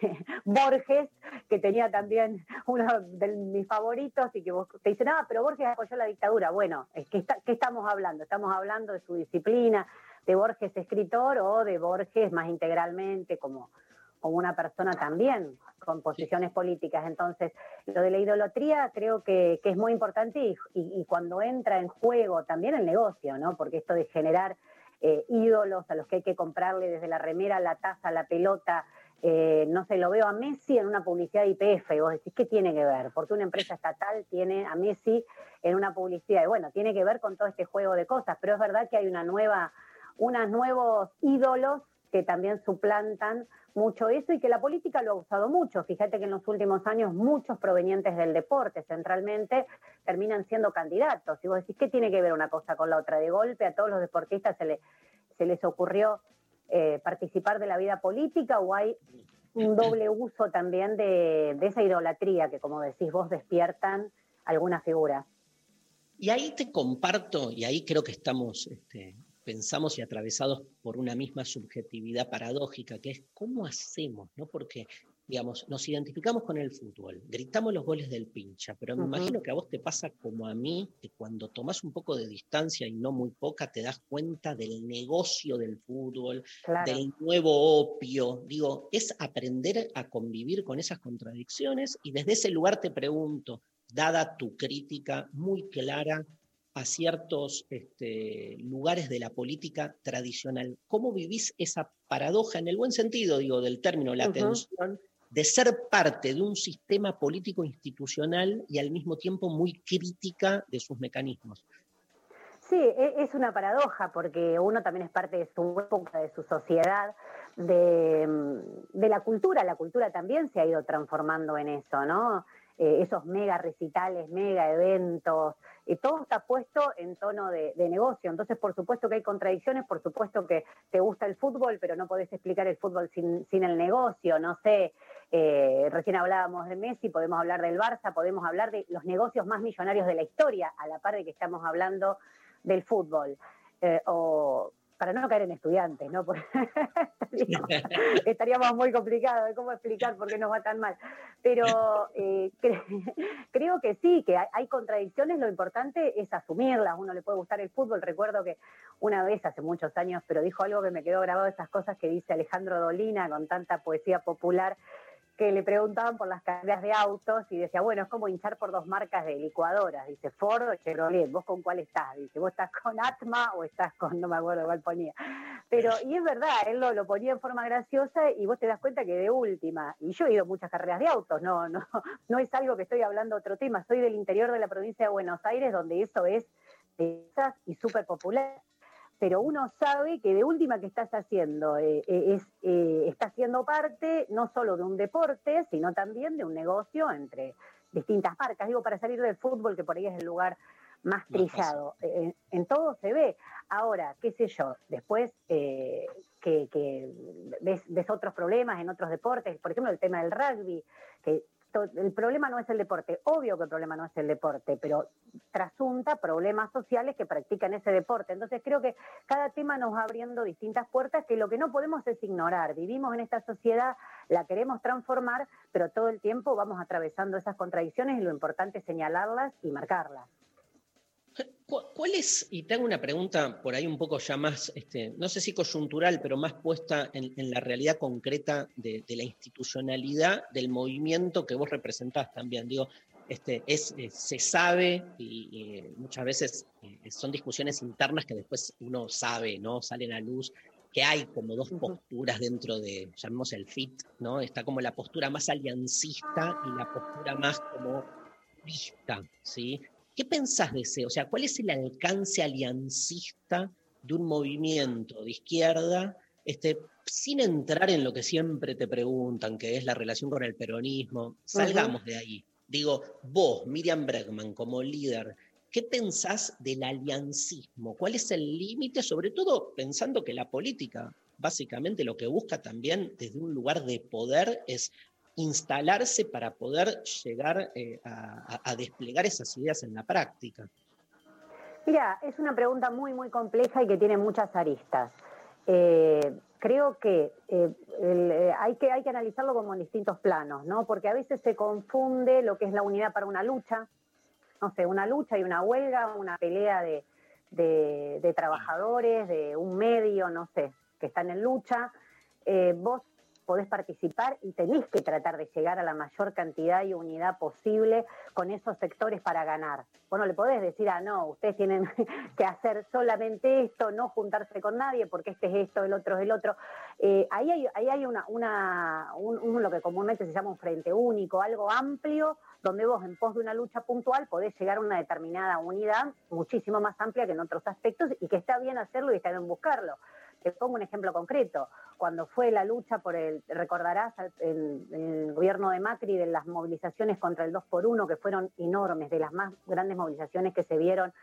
Borges, que tenía también uno de mis favoritos, y que vos te dicen, ah, pero Borges apoyó la dictadura. Bueno, ¿qué, ¿qué estamos hablando? Estamos hablando de su disciplina, de Borges escritor o de Borges más integralmente como, como una persona también con posiciones políticas. Entonces, lo de la idolatría creo que, es muy importante y, cuando entra en juego también el negocio, ¿no? Porque esto de generar eh, ídolos a los que hay que comprarle desde la remera, la taza, la pelota, eh, no sé, lo veo a Messi en una publicidad de IPF, y vos decís, ¿qué tiene que ver? Porque una empresa estatal tiene a Messi en una publicidad, y bueno, tiene que ver con todo este juego de cosas, pero es verdad que hay una nueva, unos nuevos ídolos que también suplantan mucho eso y que la política lo ha usado mucho. Fíjate que en los últimos años muchos provenientes del deporte centralmente terminan siendo candidatos. Y vos decís, ¿qué tiene que ver una cosa con la otra? De golpe a todos los deportistas se, se les ocurrió eh, participar de la vida política o hay un doble uso también de, esa idolatría que, como decís vos, despiertan algunas figuras. Y ahí te comparto, y ahí creo que estamos este, pensamos y atravesados por una misma subjetividad paradójica, que es cómo hacemos, ¿no? Porque, digamos, nos identificamos con el fútbol, gritamos los goles del pincha, pero me imagino que a vos te pasa como a mí, que cuando tomas un poco de distancia y no muy poca, te das cuenta del negocio del fútbol, del nuevo opio. Digo, es aprender a convivir con esas contradicciones y desde ese lugar te pregunto, dada tu crítica muy clara a ciertos este, lugares de la política tradicional. ¿Cómo vivís esa paradoja, en el buen sentido, digo, del término, la tensión, de ser parte de un sistema político institucional y al mismo tiempo muy crítica de sus mecanismos? Sí, e, es una paradoja porque uno también es parte de su época, de su sociedad, de, de la cultura. La cultura también se ha ido transformando en eso, ¿no? Eh, esos mega recitales, mega eventos, y todo está puesto en tono de, negocio. Entonces, por supuesto que hay contradicciones, por supuesto que te gusta el fútbol, pero no podés explicar el fútbol sin, sin el negocio, no sé. Eh, recién hablábamos de Messi, podemos hablar del Barça, podemos hablar de los negocios más millonarios de la historia, a la par de que estamos hablando del fútbol. Eh, para no caer en estudiantes, ¿no? estaríamos, muy complicados de cómo explicar por qué nos va tan mal. Pero eh, creo que sí, que hay, contradicciones, lo importante es asumirlas. Uno le puede gustar el fútbol. Recuerdo que una vez, hace muchos años, pero dijo algo que me quedó grabado, esas cosas que dice Alejandro Dolina con tanta poesía popular, que le preguntaban por las carreras de autos y decía, bueno, es como hinchar por dos marcas de licuadoras, dice Ford o Chevrolet, ¿vos con cuál estás? Dice, ¿vos estás con Atma o estás con, no me acuerdo cuál ponía? Pero, y es verdad, él lo, lo ponía en forma graciosa y vos te das cuenta que de última, y yo he ido a muchas carreras de autos, no, no, no es algo que estoy hablando otro tema, soy del interior de la provincia de Buenos Aires, donde eso es y súper popular pero uno sabe que de última que estás haciendo eh, eh, es, eh, está siendo parte no solo de un deporte, sino también de un negocio entre distintas marcas. Digo, para salir del fútbol, que por ahí es el lugar más trillado. en todo se ve. Ahora, qué sé yo, después que, que ves, ves, otros problemas en otros deportes, por ejemplo, el tema del rugby, que el problema no es el deporte, obvio que el problema no es el deporte, pero trasunta problemas sociales que practican ese deporte. Entonces creo que cada tema nos va abriendo distintas puertas que lo que no podemos es ignorar. Vivimos en esta sociedad, la queremos transformar, pero todo el tiempo vamos atravesando esas contradicciones y lo importante es señalarlas y marcarlas. ¿Cuál es, y tengo una pregunta por ahí un poco ya más, este, no sé si coyuntural, pero más puesta en, la realidad concreta de, la institucionalidad del movimiento que vos representás también? Digo, este, es, eh, se sabe y, muchas veces eh, son discusiones internas que después uno sabe, ¿no? Salen a luz que hay como dos posturas dentro de, llamemos el FIT, ¿no? Está como la postura más aliancista y la postura más como vista, ¿sí? ¿Qué pensás de ese? O sea, ¿cuál es el alcance aliancista de un movimiento de izquierda, este, sin entrar en lo que siempre te preguntan, que es la relación con el peronismo? Salgamos de ahí. Digo, vos, Miriam Bregman, como líder, ¿qué pensás del aliancismo? ¿Cuál es el límite? Sobre todo pensando que la política, básicamente lo que busca también desde un lugar de poder es instalarse para poder llegar eh, a, desplegar esas ideas en la práctica. Mira, es una pregunta muy, muy compleja y que tiene muchas aristas. Eh, creo que, eh, hay que hay que analizarlo como en distintos planos, ¿no? Porque a veces se confunde lo que es la unidad para una lucha, no sé, una lucha y una huelga, una pelea de, de, trabajadores, de un medio, no sé, que están en lucha. Vos podés participar y tenés que tratar de llegar a la mayor cantidad y unidad posible con esos sectores para ganar. Bueno, le podés decir, ah, no, ustedes tienen que hacer solamente esto, no juntarse con nadie, porque este es esto, el otro es el otro. Eh, ahí hay, ahí hay una, una un, un- lo que comúnmente se llama un frente único, algo amplio, donde vos en pos de una lucha puntual podés llegar a una determinada unidad muchísimo más amplia que en otros aspectos y que está bien hacerlo y está bien buscarlo. Te pongo un ejemplo concreto. Cuando fue la lucha por el, recordarás, el, el gobierno de Macri de las movilizaciones contra el 2 por 1 que fueron enormes, de las más grandes movilizaciones que se vieron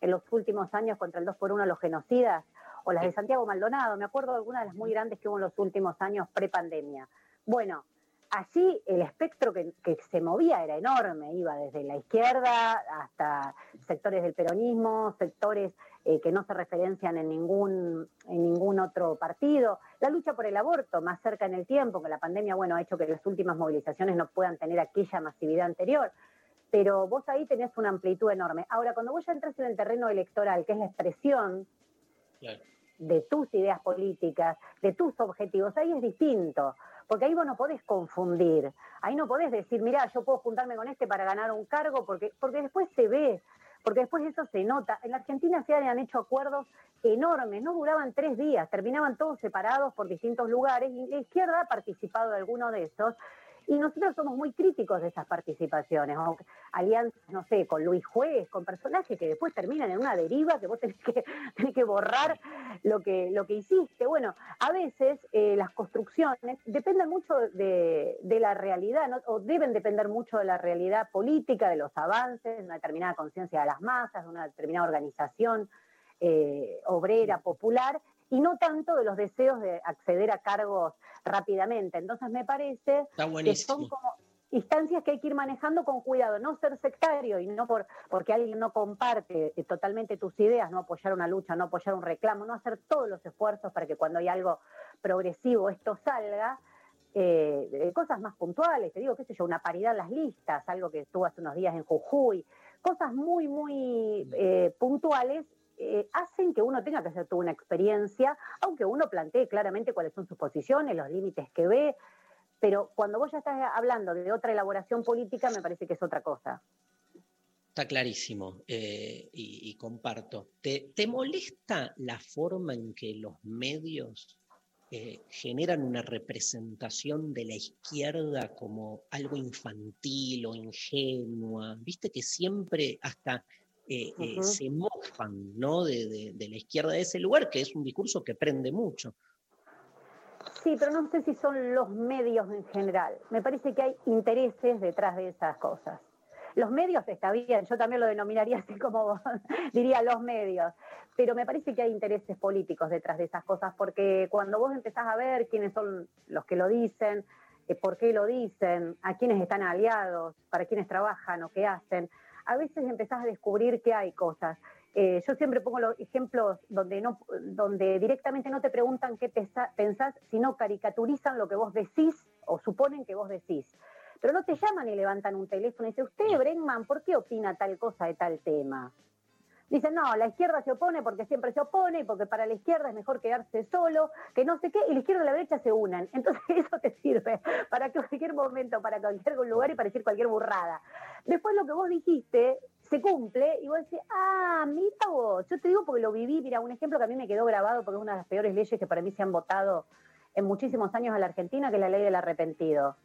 en los últimos años contra el 2 por 1 los genocidas, o las de Santiago Maldonado, me acuerdo de algunas de las muy grandes que hubo en los últimos años pre-pandemia. Bueno, allí el espectro que, que se movía era enorme, iba desde la izquierda hasta sectores del peronismo, sectores eh, que no se referencian en ningún, en ningún otro partido. La lucha por el aborto, más cerca en el tiempo, que la pandemia bueno, ha hecho que las últimas movilizaciones no puedan tener aquella masividad anterior. Pero vos ahí tenés una amplitud enorme. Ahora, cuando vos ya entras en el terreno electoral, que es la expresión Claro. de tus ideas políticas, de tus objetivos, ahí es distinto, porque ahí vos no podés confundir, ahí no podés decir, mira, yo puedo juntarme con este para ganar un cargo, porque, porque después se ve, porque después eso se nota. En la Argentina se han hecho acuerdos enormes, no duraban tres días, terminaban todos separados por distintos lugares y la izquierda ha participado de alguno de esos. Y nosotros somos muy críticos de esas participaciones, o alianzas, no sé, con Luis Juez, con personajes que después terminan en una deriva que vos tenés que, tenés que borrar lo que, lo que hiciste. Bueno, a veces eh, las construcciones dependen mucho de, de la realidad, ¿no? o deben depender mucho de la realidad política, de los avances, de una determinada conciencia de las masas, de una determinada organización eh, obrera, popular, y no tanto de los deseos de acceder a cargos rápidamente. Entonces me parece que son como instancias que hay que ir manejando con cuidado, no ser sectario y no por porque alguien no comparte eh, totalmente tus ideas, no apoyar una lucha, no apoyar un reclamo, no hacer todos los esfuerzos para que cuando hay algo progresivo esto salga. eh, eh, cosas más puntuales, te digo, qué sé yo, una paridad en las listas, algo que estuvo hace unos días en Jujuy, cosas muy, muy eh, puntuales eh, hacen que uno tenga que hacer toda una experiencia, aunque uno plantee claramente cuáles son sus posiciones, los límites que ve, pero cuando vos ya estás hablando de otra elaboración política, me parece que es otra cosa. Está clarísimo eh, y, comparto. ¿Te, te molesta la forma en que los medios eh, generan una representación de la izquierda como algo infantil o ingenua? Viste que siempre hasta eh, eh, se mofan ¿no? de, de- de la izquierda de ese lugar, que es un discurso que prende mucho. Sí, pero no sé si son los medios en general. Me parece que hay intereses detrás de esas cosas. Los medios está bien, yo también lo denominaría así como vos, diría los medios, pero me parece que hay intereses políticos detrás de esas cosas, porque cuando vos empezás a ver quiénes son los que lo dicen, eh, por qué lo dicen, a quiénes están aliados, para quiénes trabajan o qué hacen, a veces empezás a descubrir que hay cosas. Eh, yo siempre pongo los ejemplos donde, no, donde directamente no te preguntan qué pensás, sino caricaturizan lo que vos decís o suponen que vos decís. Pero no te llaman y levantan un teléfono y dicen, usted, Bregman, ¿por qué opina tal cosa de tal tema? Dicen, no, la izquierda se opone porque siempre se opone y porque para la izquierda es mejor quedarse solo, que no sé qué, y la izquierda y la derecha se unen. Entonces eso te sirve para cualquier momento, para cualquier lugar y para decir cualquier burrada. Después lo que vos dijiste se cumple y vos decís, ah, mira vos, yo te digo porque lo viví, mira, un ejemplo que a mí me quedó grabado porque es una de las peores leyes que para mí se han votado en muchísimos años a la Argentina, que es la ley del arrepentido.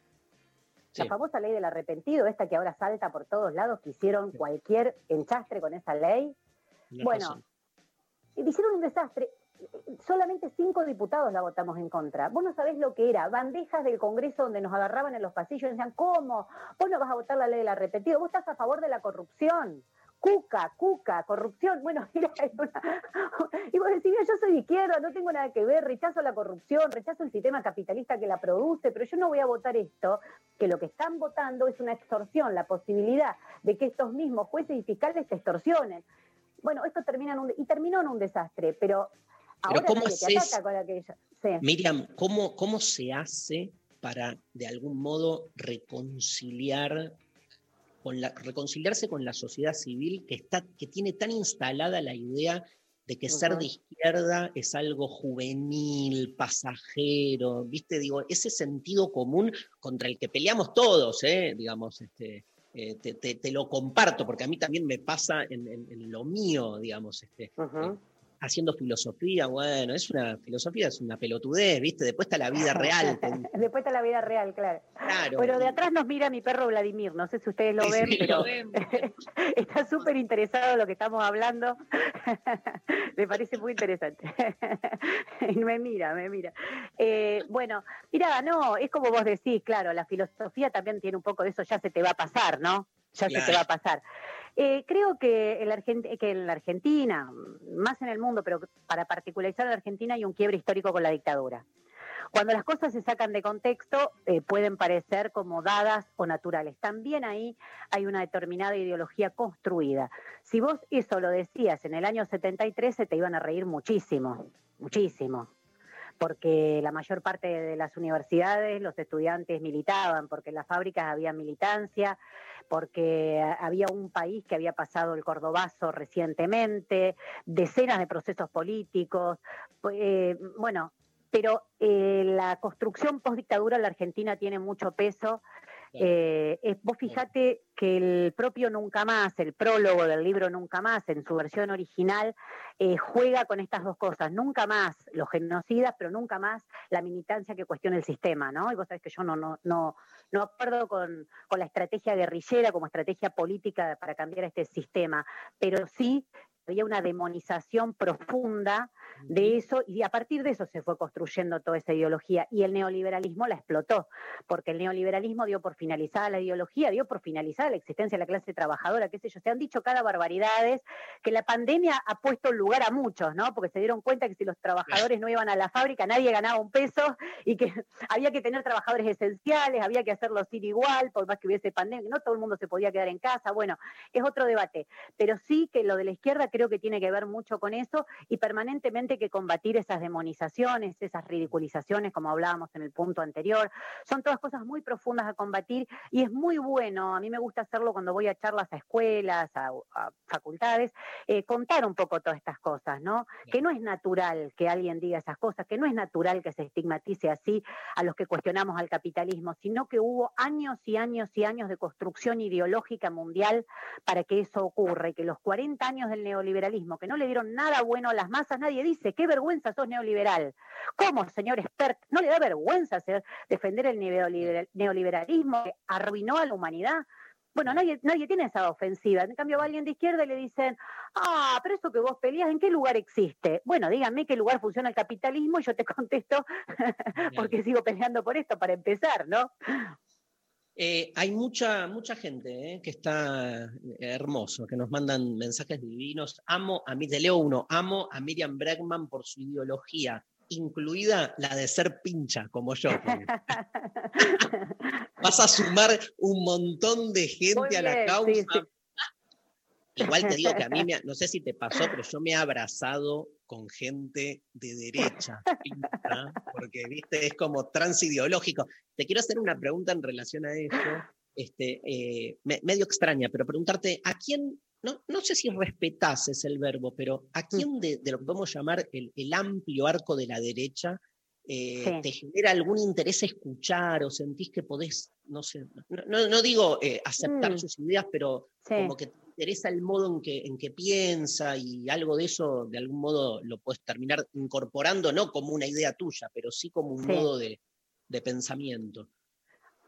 Sí. La famosa ley del arrepentido, esta que ahora salta por todos lados, que hicieron cualquier enchastre con esa ley. Bueno, razón. hicieron un desastre. Solamente cinco diputados la votamos en contra. Vos no sabés lo que era. Bandejas del Congreso donde nos agarraban en los pasillos y decían, ¿cómo? Vos no vas a votar la ley del arrepentido. Vos estás a favor de la corrupción. Cuca, cuca, corrupción. Bueno, mira, una- y vos decís, yo soy de izquierda, no tengo nada que ver, rechazo la corrupción, rechazo el sistema capitalista que la produce, pero yo no voy a votar esto, que lo que están votando es una extorsión, la posibilidad de que estos mismos jueces y fiscales te extorsionen. Bueno, esto termina en un, y terminó en un desastre, pero ahora ¿cómo haces- ataca con aquello. Sí. Miriam, ¿cómo, ¿cómo se hace para de algún modo reconciliar con la, reconciliarse con la sociedad civil que, está, que tiene tan instalada la idea de que ser de izquierda es algo juvenil, pasajero, ¿viste? Digo, ese sentido común contra el que peleamos todos, ¿eh? Digamos, este, eh, te, te- te lo comparto, porque a mí también me pasa en, lo mío, digamos, este, Ujú. Haciendo filosofía, bueno, es una filosofía, es una pelotudez, ¿viste? Después está la vida real. Después está la vida real, claro. claro. Bueno, de atrás nos mira mi perro Vladimir, no sé si ustedes lo Sí, ven, sí, pero lo está súper interesado en lo que estamos hablando. me parece muy interesante. y me mira, me mira. Eh, bueno, mira, no, es como vos decís, claro, la filosofía también tiene un poco de eso, ya se te va a pasar, ¿no? Ya se te va a pasar. Eh, creo que Argent- que en la Argentina, más en el mundo, pero para particularizar en la Argentina, hay un quiebre histórico con la dictadura. Cuando las cosas se sacan de contexto, eh, pueden parecer como dadas o naturales. También ahí hay una determinada ideología construida. Si vos eso lo decías en el año 73, se te iban a reír muchísimo, muchísimo. Porque la mayor parte de las universidades, los estudiantes militaban, porque en las fábricas había militancia, porque había un país que había pasado el cordobazo recientemente, decenas de procesos políticos. eh, bueno, pero eh, la construcción post-dictadura en la Argentina tiene mucho peso. Eh, vos fijate que el propio Nunca Más, el prólogo del libro Nunca Más, en su versión original, eh, juega con estas dos cosas. Nunca más los genocidas, pero nunca más la militancia que cuestiona el sistema, ¿no? Y vos sabés que yo no, no, no, no acuerdo con, con la estrategia guerrillera como estrategia política para cambiar este sistema, pero sí había una demonización profunda de eso y a partir de eso se fue construyendo toda esa ideología y el neoliberalismo la explotó, porque el neoliberalismo dio por finalizada la ideología, dio por finalizada la existencia de la clase trabajadora, qué sé yo, se han dicho cada barbaridades, que la pandemia ha puesto en lugar a muchos, ¿no? Porque se dieron cuenta que si los trabajadores no iban a la fábrica nadie ganaba un peso y que había que tener trabajadores esenciales, había que hacerlos ir igual, por más que hubiese pandemia, no todo el mundo se podía quedar en casa, bueno, es otro debate, pero sí que lo de la izquierda creo que tiene que ver mucho con eso y permanentemente que combatir esas demonizaciones, esas ridiculizaciones, como hablábamos en el punto anterior, son todas cosas muy profundas a combatir y es muy bueno, a mí me gusta hacerlo cuando voy a charlas a escuelas, a, a facultades, eh, contar un poco todas estas cosas, ¿no? Que no es natural que alguien diga esas cosas, que no es natural que se estigmatice así a los que cuestionamos al capitalismo, sino que hubo años y años y años de construcción ideológica mundial para que eso ocurra y que los 40 años del neoliberalismo, que no le dieron nada bueno a las masas, nadie dice, qué vergüenza sos neoliberal. ¿Cómo, señor expert? ¿No le da vergüenza ser- defender el neoliberal- neoliberalismo que arruinó a la humanidad? Bueno, nadie, nadie tiene esa ofensiva. En cambio, va alguien de izquierda y le dicen, ah, pero eso que vos peleas, ¿en qué lugar existe? Bueno, díganme qué lugar funciona el capitalismo y yo te contesto porque sigo peleando por esto para empezar, ¿no? Eh, hay mucha, mucha gente eh, que está eh, hermoso, que nos mandan mensajes divinos. Amo a mí, te leo uno, amo a Miriam Bregman por su ideología, incluida la de ser pincha, como yo. Vas a sumar un montón de gente Muy a la bien, causa. sí, sí. Igual te digo que a mí, me no sé si te pasó, pero yo me he abrazado con gente de derecha, pinta, porque, viste, es como transideológico. Te quiero hacer una pregunta en relación a eso, este, eh, me- medio extraña, pero preguntarte, ¿a quién, no, no sé si respetás es el verbo, pero ¿a Mm. quién de, de lo que podemos llamar el, el amplio arco de la derecha eh, Sí. te genera algún interés escuchar o sentís que podés, no sé, no, no- digo eh, aceptar Mm. sus ideas, pero Sí. como que te interesa el modo en que, en que piensa y algo de eso de algún modo lo puedes terminar incorporando, no como una idea tuya, pero sí como un Sí. modo de, de pensamiento.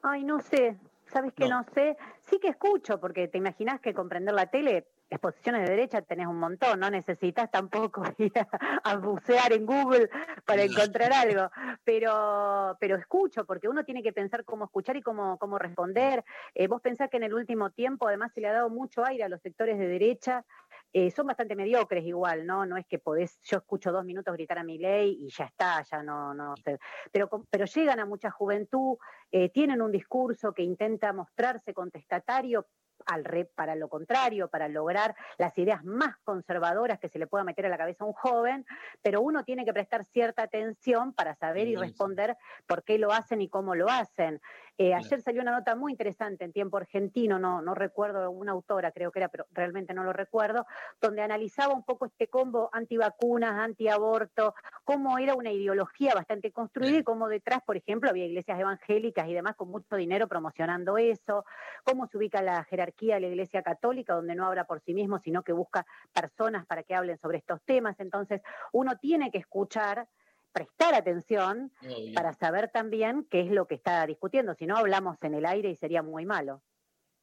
Ay, no sé, ¿sabes que No. no. sé? Sí que escucho, porque te imaginas que comprender la tele, exposiciones de derecha tenés un montón, no necesitas tampoco ir a, a bucear en Google para encontrar algo, pero, pero escucho, porque uno tiene que pensar cómo escuchar y cómo, cómo responder. Eh, vos pensás que en el último tiempo además se le ha dado mucho aire a los sectores de derecha, eh, son bastante mediocres igual, ¿no? No es que podés, yo escucho dos minutos gritar a mi ley y ya está, ya no, no sé. Pero, pero llegan a mucha juventud, eh, tienen un discurso que intenta mostrarse contestatario, al re- para lo contrario, para lograr las ideas más conservadoras que se le pueda meter a la cabeza a un joven, pero uno tiene que prestar cierta atención para saber y responder por qué lo hacen y cómo lo hacen. Eh, Claro. Ayer salió una nota muy interesante en Tiempo Argentino, no, no recuerdo, una autora creo que era, pero realmente no lo recuerdo, donde analizaba un poco este combo antivacunas, antiaborto, cómo era una ideología bastante construida y cómo detrás, por ejemplo, había iglesias evangélicas y demás con mucho dinero promocionando eso, cómo se ubica la jerarquía de la iglesia católica, donde no habla por sí mismo, sino que busca personas para que hablen sobre estos temas. Entonces, uno tiene que escuchar, prestar atención Obvio. para saber también qué es lo que está discutiendo, si no hablamos en el aire y sería muy malo.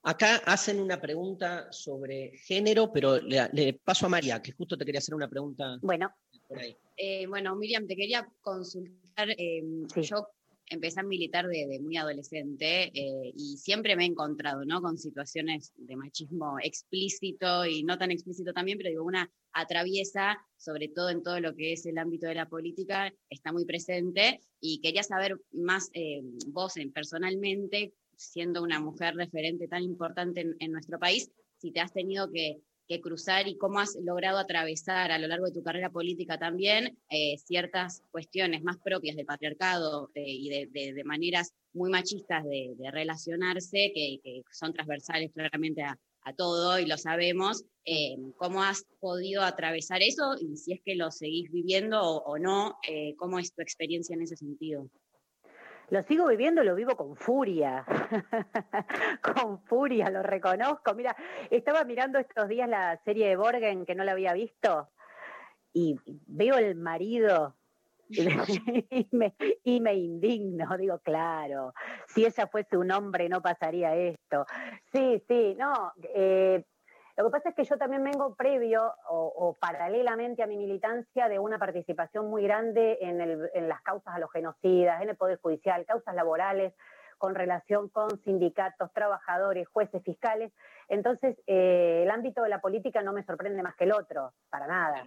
Acá hacen una pregunta sobre género, pero le, le paso a María, que justo te quería hacer una pregunta Bueno, por ahí. Eh, bueno, Miriam, te quería consultar. eh, Sí. Yo empecé a militar de, de muy adolescente eh, y siempre me he encontrado ¿no? con situaciones de machismo explícito y no tan explícito también, pero digo, una atraviesa, sobre todo en todo lo que es el ámbito de la política, está muy presente y quería saber más eh, vos en- personalmente, siendo una mujer referente tan importante en, en nuestro país, si te has tenido que que cruzar y cómo has logrado atravesar a lo largo de tu carrera política también eh, ciertas cuestiones más propias del patriarcado eh, y de, maneras muy machistas de, relacionarse, que, son transversales claramente a, todo y lo sabemos. eh, ¿Cómo has podido atravesar eso y si es que lo seguís viviendo o, no? ¿Cómo es tu experiencia en ese sentido? Lo sigo viviendo, lo vivo con furia, con furia, lo reconozco. Mira, estaba mirando estos días la serie de Borgen que no la había visto y veo el marido y me, y me indigno, digo, claro, si ella fuese un hombre no pasaría esto. Sí, sí, no. eh, lo que pasa es que yo también vengo previo o, o paralelamente a mi militancia de una participación muy grande en, el- en las causas a los genocidas, en el Poder Judicial, causas laborales con relación con sindicatos, trabajadores, jueces, fiscales. Entonces, eh, el ámbito de la política no me sorprende más que el otro, para nada.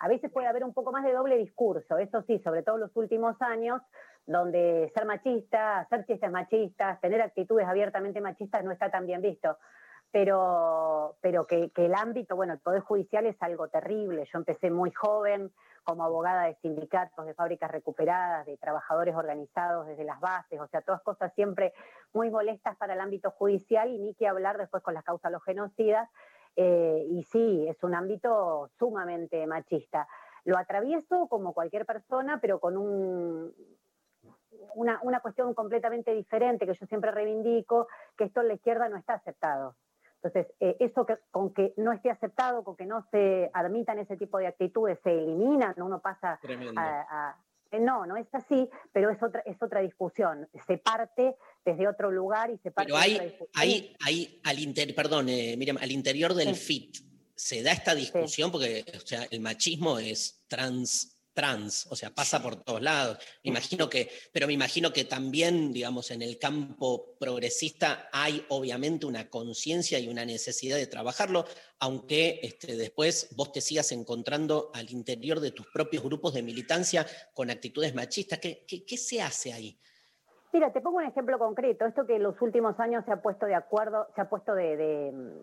A veces puede haber un poco más de doble discurso, eso sí, sobre todo en los últimos años, donde ser machista, hacer chistes machistas, tener actitudes abiertamente machistas no está tan bien visto. Pero, pero que, el ámbito, bueno, el Poder Judicial es algo terrible. Yo empecé muy joven como abogada de sindicatos, de fábricas recuperadas, de trabajadores organizados desde las bases, o sea, todas cosas siempre muy molestas para el ámbito judicial y ni que hablar después con las causas de los genocidas. Eh, y sí, es un ámbito sumamente machista. Lo atravieso como cualquier persona, pero con un, una, una cuestión completamente diferente que yo siempre reivindico, que esto en la izquierda no está aceptado. Entonces, eh, eso que, con que no esté aceptado, con que no se admitan ese tipo de actitudes, se eliminan, uno pasa a, a- eh, no, no es así, pero es otra, es otra discusión. Se parte desde otro lugar y se parte Pero hay, hay, hay al interior, perdón, eh, Miriam, al interior del Sí. FIT, se da esta discusión porque o sea, el machismo es trans, trans, o sea, pasa por todos lados. Me imagino que, pero me imagino que también, digamos, en el campo progresista hay obviamente una conciencia y una necesidad de trabajarlo, aunque este, después vos te sigas encontrando al interior de tus propios grupos de militancia con actitudes machistas. ¿Qué, qué, qué se hace ahí? Mira, te pongo un ejemplo concreto. Esto que en los últimos años se ha puesto de acuerdo, se ha puesto de, de, mm,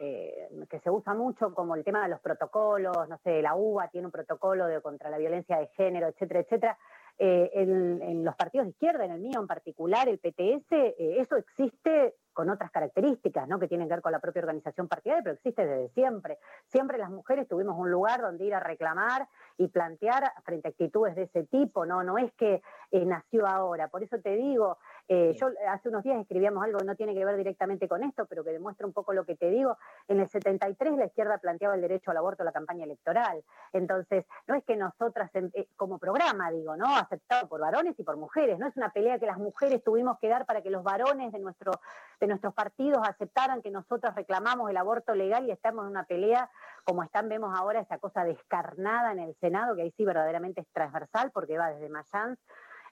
eh, que se usa mucho como el tema de los protocolos, no sé, la UBA tiene un protocolo de, contra la violencia de género, etcétera, etcétera. Eh, en, los partidos de izquierda, en el mío en particular, el PTS, eh, eso existe con otras características, ¿no? que tienen que ver con la propia organización partidaria, pero existe desde siempre. Siempre las mujeres tuvimos un lugar donde ir a reclamar y plantear frente a actitudes de ese tipo, no, no es que eh, nació ahora. Por eso te digo, eh, yo hace unos días escribíamos algo que no tiene que ver directamente con esto, pero que demuestra un poco lo que te digo. En el 73 la izquierda planteaba el derecho al aborto en la campaña electoral. Entonces, no es que nosotras, eh, como programa, digo, ¿no? Aceptado por varones y por mujeres, no es una pelea que las mujeres tuvimos que dar para que los varones de, nuestro, de nuestros partidos aceptaran que nosotros reclamamos el aborto legal y estamos en una pelea como están, vemos ahora esa cosa descarnada en el Senado, que ahí sí verdaderamente es transversal, porque va desde Mayans,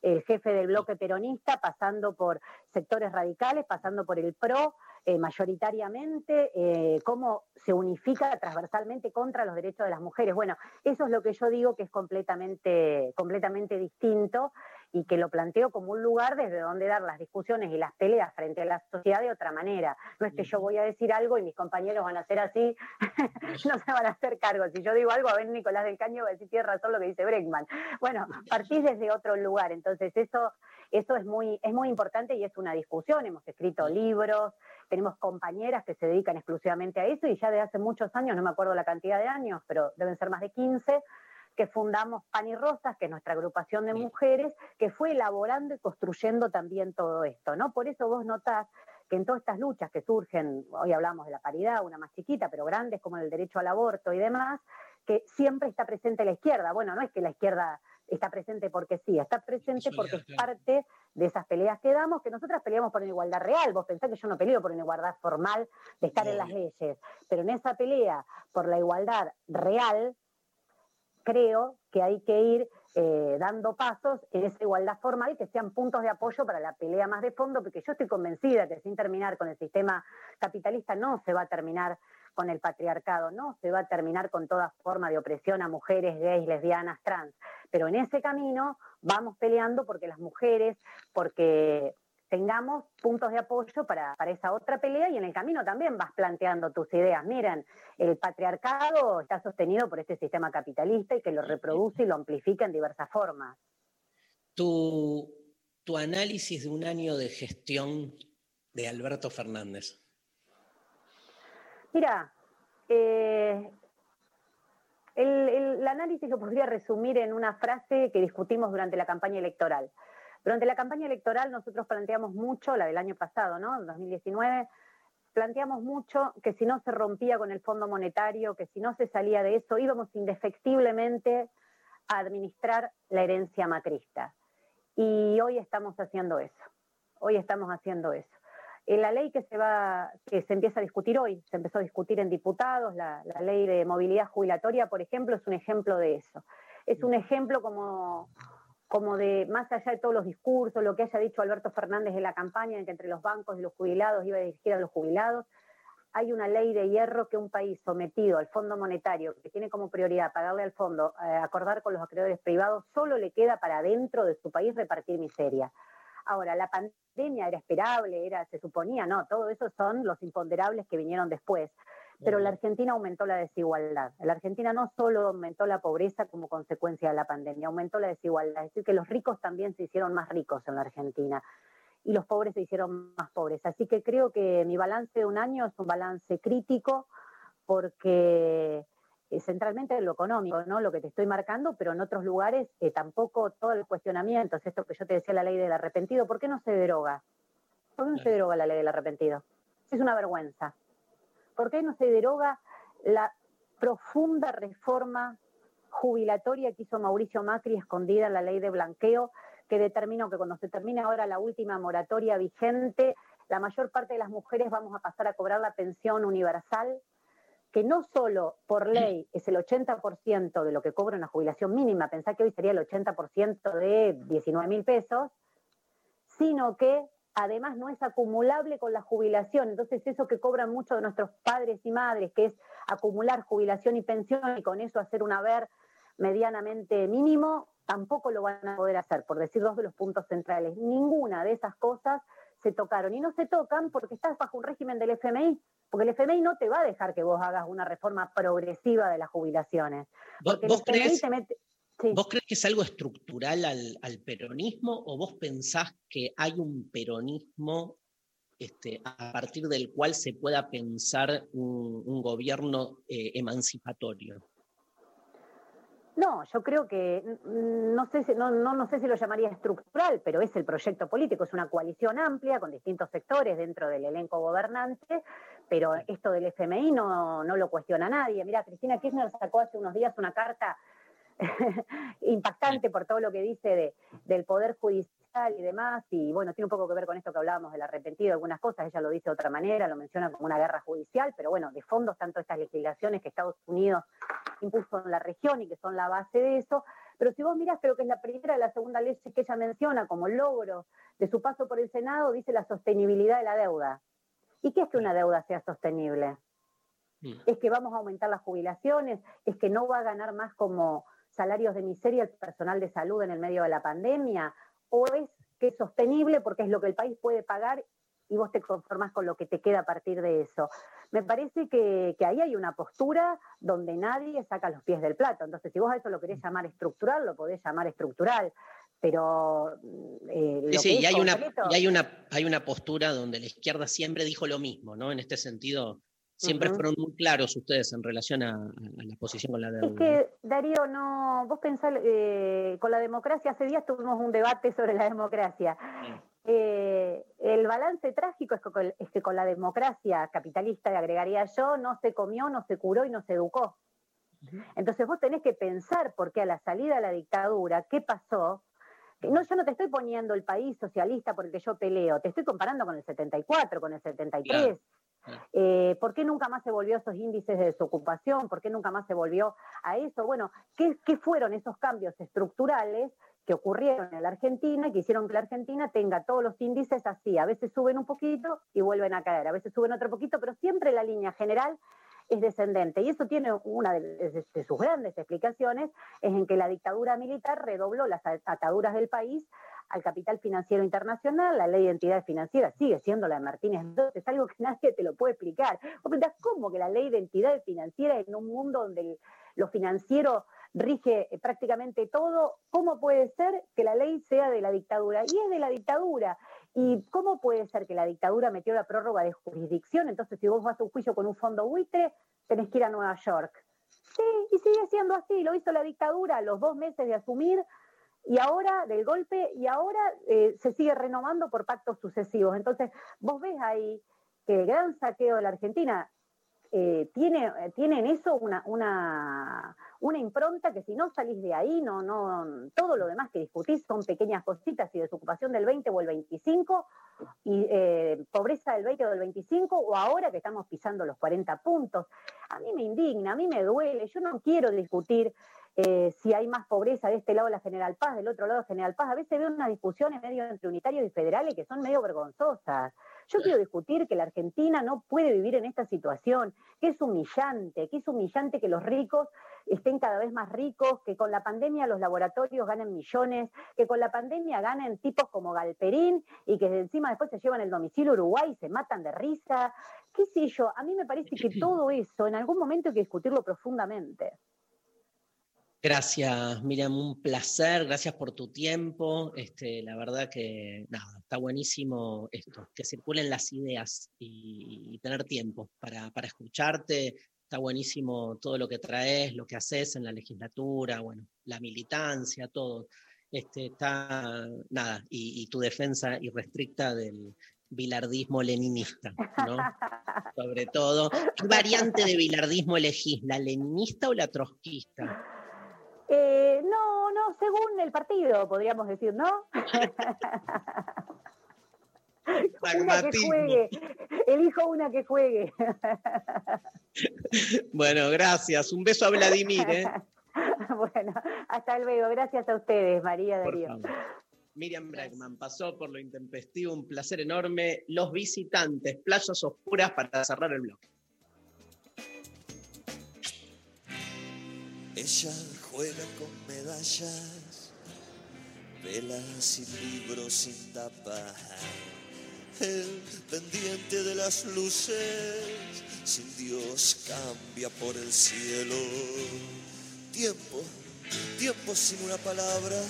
el jefe del bloque peronista, pasando por sectores radicales, pasando por el PRO, eh, mayoritariamente, eh, cómo se unifica transversalmente contra los derechos de las mujeres. Bueno, eso es lo que yo digo que es completamente, completamente distinto y que lo planteo como un lugar desde donde dar las discusiones y las peleas frente a la sociedad de otra manera. No es que yo voy a decir algo y mis compañeros van a hacer así, no se van a hacer cargo. Si yo digo algo, a ver Nicolás del Caño va a decir, tiene razón lo que dice Breckman. Bueno, partís desde otro lugar, entonces eso, eso es, muy, es muy importante y es una discusión. Hemos escrito libros, tenemos compañeras que se dedican exclusivamente a eso y ya de hace muchos años, no me acuerdo la cantidad de años, pero deben ser más de 15, que fundamos Pan y Rosas, que es nuestra agrupación de mujeres, que fue elaborando y construyendo también todo esto, ¿no? Por eso vos notás que en todas estas luchas que surgen, hoy hablamos de la paridad, una más chiquita, pero grandes como el derecho al aborto y demás, que siempre está presente la izquierda. Bueno, no es que la izquierda está presente porque sí, está presente porque es parte de esas peleas que damos, que nosotras peleamos por una igualdad real. Vos pensás que yo no peleo por una igualdad formal de estar en las leyes, pero en esa pelea por la igualdad real, creo que hay que ir eh, dando pasos en esa igualdad formal que sean puntos de apoyo para la pelea más de fondo, porque yo estoy convencida que sin terminar con el sistema capitalista no se va a terminar con el patriarcado, no se va a terminar con toda forma de opresión a mujeres, gays, lesbianas, trans. Pero en ese camino vamos peleando porque las mujeres, porque tengamos puntos de apoyo para, esa otra pelea y en el camino también vas planteando tus ideas. Miren, el patriarcado está sostenido por este sistema capitalista y que lo reproduce y lo amplifica en diversas formas. Tu, tu análisis de un año de gestión de Alberto Fernández. Mira, eh, el, análisis lo podría resumir en una frase que discutimos durante la campaña electoral. Durante la campaña electoral nosotros planteamos mucho, la del año pasado, ¿no? 2019, planteamos mucho que si no se rompía con el Fondo Monetario, que si no se salía de eso, íbamos indefectiblemente a administrar la herencia macrista. Y hoy estamos haciendo eso. Hoy estamos haciendo eso. En la ley que se va, que se empieza a discutir hoy, se empezó a discutir en diputados, la, la ley de movilidad jubilatoria, por ejemplo, es un ejemplo de eso. Es un ejemplo como, como de, más allá de todos los discursos, lo que haya dicho Alberto Fernández en la campaña, de que entre los bancos y los jubilados iba a dirigir a los jubilados, hay una ley de hierro que un país sometido al Fondo Monetario, que tiene como prioridad pagarle al fondo, eh, acordar con los acreedores privados, solo le queda para dentro de su país repartir miseria. Ahora, la pandemia era esperable, era, se suponía, no, todo eso son los imponderables que vinieron después pero la Argentina aumentó la desigualdad. La Argentina no solo aumentó la pobreza como consecuencia de la pandemia, aumentó la desigualdad. Es decir, que los ricos también se hicieron más ricos en la Argentina y los pobres se hicieron más pobres. Así que creo que mi balance de un año es un balance crítico porque eh, centralmente lo económico, ¿no? Lo que te estoy marcando, pero en otros lugares eh, tampoco todo el cuestionamiento, esto que yo te decía, la ley del arrepentido, ¿por qué no se deroga? ¿Por qué no se deroga la ley del arrepentido? Es una vergüenza. ¿Por qué no se deroga la profunda reforma jubilatoria que hizo Mauricio Macri escondida en la ley de blanqueo, que determinó que cuando se termine ahora la última moratoria vigente, la mayor parte de las mujeres vamos a pasar a cobrar la pensión universal, que no solo por ley es el 80% de lo que cobra una jubilación mínima, pensá que hoy sería el 80% de 19 mil pesos, sino que además no es acumulable con la jubilación. Entonces eso que cobran muchos de nuestros padres y madres, que es acumular jubilación y pensión y con eso hacer un haber medianamente mínimo, tampoco lo van a poder hacer, por decir dos de los puntos centrales. Ninguna de esas cosas se tocaron y no se tocan porque estás bajo un régimen del FMI, porque el FMI no te va a dejar que vos hagas una reforma progresiva de las jubilaciones. Porque ¿Vos, crees? ¿Vos crees que es algo estructural al, peronismo o vos pensás que hay un peronismo este, a partir del cual se pueda pensar un, gobierno eh, emancipatorio? No, yo creo que no sé, si, no, no, sé si lo llamaría estructural, pero es el proyecto político, es una coalición amplia con distintos sectores dentro del elenco gobernante, pero esto del FMI no, no lo cuestiona nadie. Mira, Cristina Kirchner sacó hace unos días una carta impactante por todo lo que dice de, del Poder Judicial y demás, y bueno, tiene un poco que ver con esto que hablábamos del arrepentido, algunas cosas, ella lo dice de otra manera, lo menciona como una guerra judicial, pero bueno, de fondo están todas estas legislaciones que Estados Unidos impuso en la región y que son la base de eso, pero si vos mirás, creo que es la primera de la segunda ley que ella menciona como logro de su paso por el Senado, dice la sostenibilidad de la deuda. ¿Y qué es que una deuda sea sostenible? Mm. Es que vamos a aumentar las jubilaciones, es que no va a ganar más como salarios de miseria el personal de salud en el medio de la pandemia, o es que es sostenible porque es lo que el país puede pagar y vos te conformás con lo que te queda a partir de eso. Me parece que, que, ahí hay una postura donde nadie saca los pies del plato. Entonces, si vos a eso lo querés llamar estructural, lo podés llamar estructural. Pero. Eh, sí, sí, y hay, una, y hay, una, hay una postura donde la izquierda siempre dijo lo mismo, ¿no? En este sentido, siempre fueron muy claros ustedes en relación a, a, la posición con la deuda. Es que, Darío, no. Vos pensás, eh, con la democracia, hace días tuvimos un debate sobre la democracia. Eh, el balance trágico es que, es que, con la democracia capitalista, le agregaría yo, no se comió, no se curó y no se educó. Entonces vos tenés que pensar por qué a la salida de la dictadura, ¿qué pasó? No, yo no te estoy poniendo el país socialista por el que yo peleo, te estoy comparando con el 74, con el 73. Eh, ¿Por qué nunca más se volvió a esos índices de desocupación? ¿Por qué nunca más se volvió a eso? Bueno, ¿qué, qué fueron esos cambios estructurales que ocurrieron en la Argentina y que hicieron que la Argentina tenga todos los índices así. A veces suben un poquito y vuelven a caer, a veces suben otro poquito, pero siempre la línea general es descendente. Y eso tiene una de, de, sus grandes explicaciones, es en que la dictadura militar redobló las ataduras del país al capital financiero internacional, la ley de entidades financieras sigue siendo la de Martínez II, es algo que nadie te lo puede explicar. Vos ¿cómo que la ley de entidades financieras en un mundo donde el, lo financiero rige eh, prácticamente todo, ¿cómo puede ser que la ley sea de la dictadura? Y es de la dictadura. ¿Y cómo puede ser que la dictadura metió la prórroga de jurisdicción? Entonces, si vos vas a un juicio con un fondo buitre, tenés que ir a Nueva York. Sí, y sigue siendo así, lo hizo la dictadura a los dos meses de asumir y ahora del golpe y ahora eh, se sigue renovando por pactos sucesivos. Entonces, vos ves ahí que el gran saqueo de la Argentina eh, tiene, tiene en eso una, una, una impronta que si no salís de ahí, no, no, todo lo demás que discutís son pequeñas cositas y desocupación del 20 o el 25, y eh, pobreza del 20 o del 25, o ahora que estamos pisando los 40 puntos. A mí me indigna, a mí me duele, yo no quiero discutir eh, si hay más pobreza de este lado la General Paz, del otro lado General Paz. A veces veo unas discusiones medio entre unitarios y federales que son medio vergonzosas. Yo quiero discutir que la Argentina no puede vivir en esta situación, que es humillante, que es humillante que los ricos estén cada vez más ricos, que con la pandemia los laboratorios ganen millones, que con la pandemia ganen tipos como Galperín y que encima después se llevan el domicilio Uruguay y se matan de risa. ¿Qué sé yo? A mí me parece que todo eso en algún momento hay que discutirlo profundamente. Gracias, Miriam, un placer, gracias por tu tiempo. Este, la verdad que nada, está buenísimo esto, que circulen las ideas y, tener tiempo para, para, escucharte. Está buenísimo todo lo que traes, lo que haces en la legislatura, bueno, la militancia, todo. Este, está nada, y, y tu defensa irrestricta del, bilardismo leninista, ¿no? Sobre todo, ¿qué variante de bilardismo elegís, la leninista o la trotskista? Eh, no, no, según el partido, podríamos decir, ¿no? una que juegue. Elijo una que juegue. bueno, gracias. Un beso a Vladimir. ¿eh? bueno, hasta luego. Gracias a ustedes, María Darío. Miriam Bregman pasó por lo intempestivo, un placer enorme. Los visitantes, playas oscuras para cerrar el bloque. Ella juega con medallas, velas y libros sin tapa. El pendiente de las luces, sin Dios cambia por el cielo. Tiempo, tiempo sin una palabra,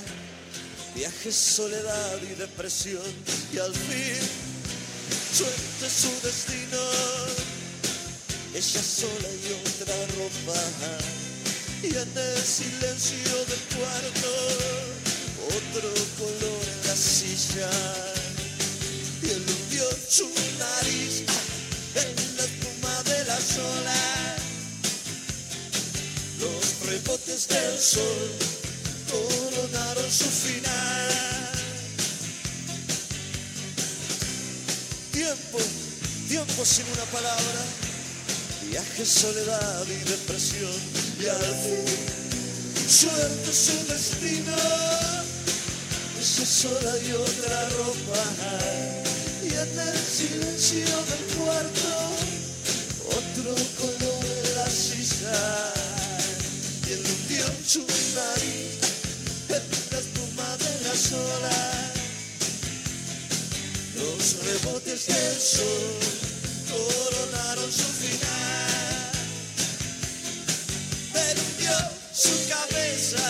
viaje, soledad y depresión. Y al fin, suerte su destino, ella sola y otra ropa y en el silencio del cuarto otro color en la silla y eludió su nariz en la espuma de la olas los rebotes del sol coronaron su final. Tiempo tiempo sin una palabra viaje soledad y depresión. Y al fin suerte su destino. Esa sola y otra ropa. Y en el silencio del cuarto otro color en la sisa y el hundió su nariz en la espuma de las olas rebotes del sol coronaron su final. Pero hundió su cabeza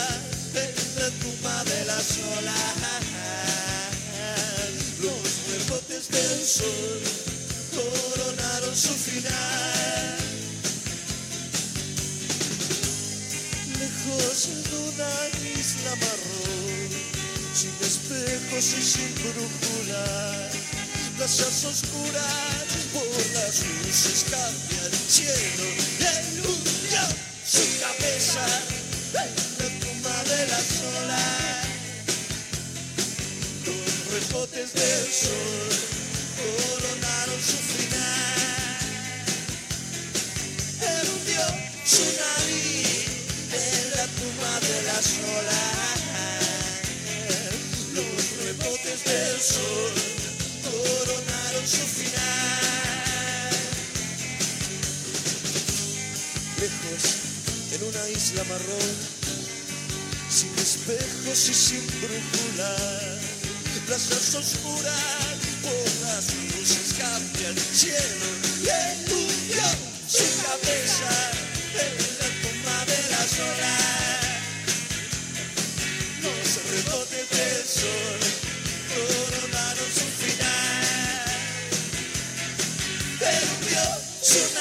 en la tumba de las olas. Los rebotes del sol coronaron su final. Lejos de una isla marrón, sin espejos y sin brújula, plazas oscuras por las luces cambia el cielo y hundió su cabeza en la tumba de las olas. Los rebotes del sol coronaron su final. Él hundió su nariz en la tumba de las olas. Los rebotes del sol su final. Lejos, en una isla marrón, sin espejos y sin brújula, plazas oscuras por las luces cambian el cielo y él hundió su cabeza en la tumba de las olas. Los rebotes del sol Los.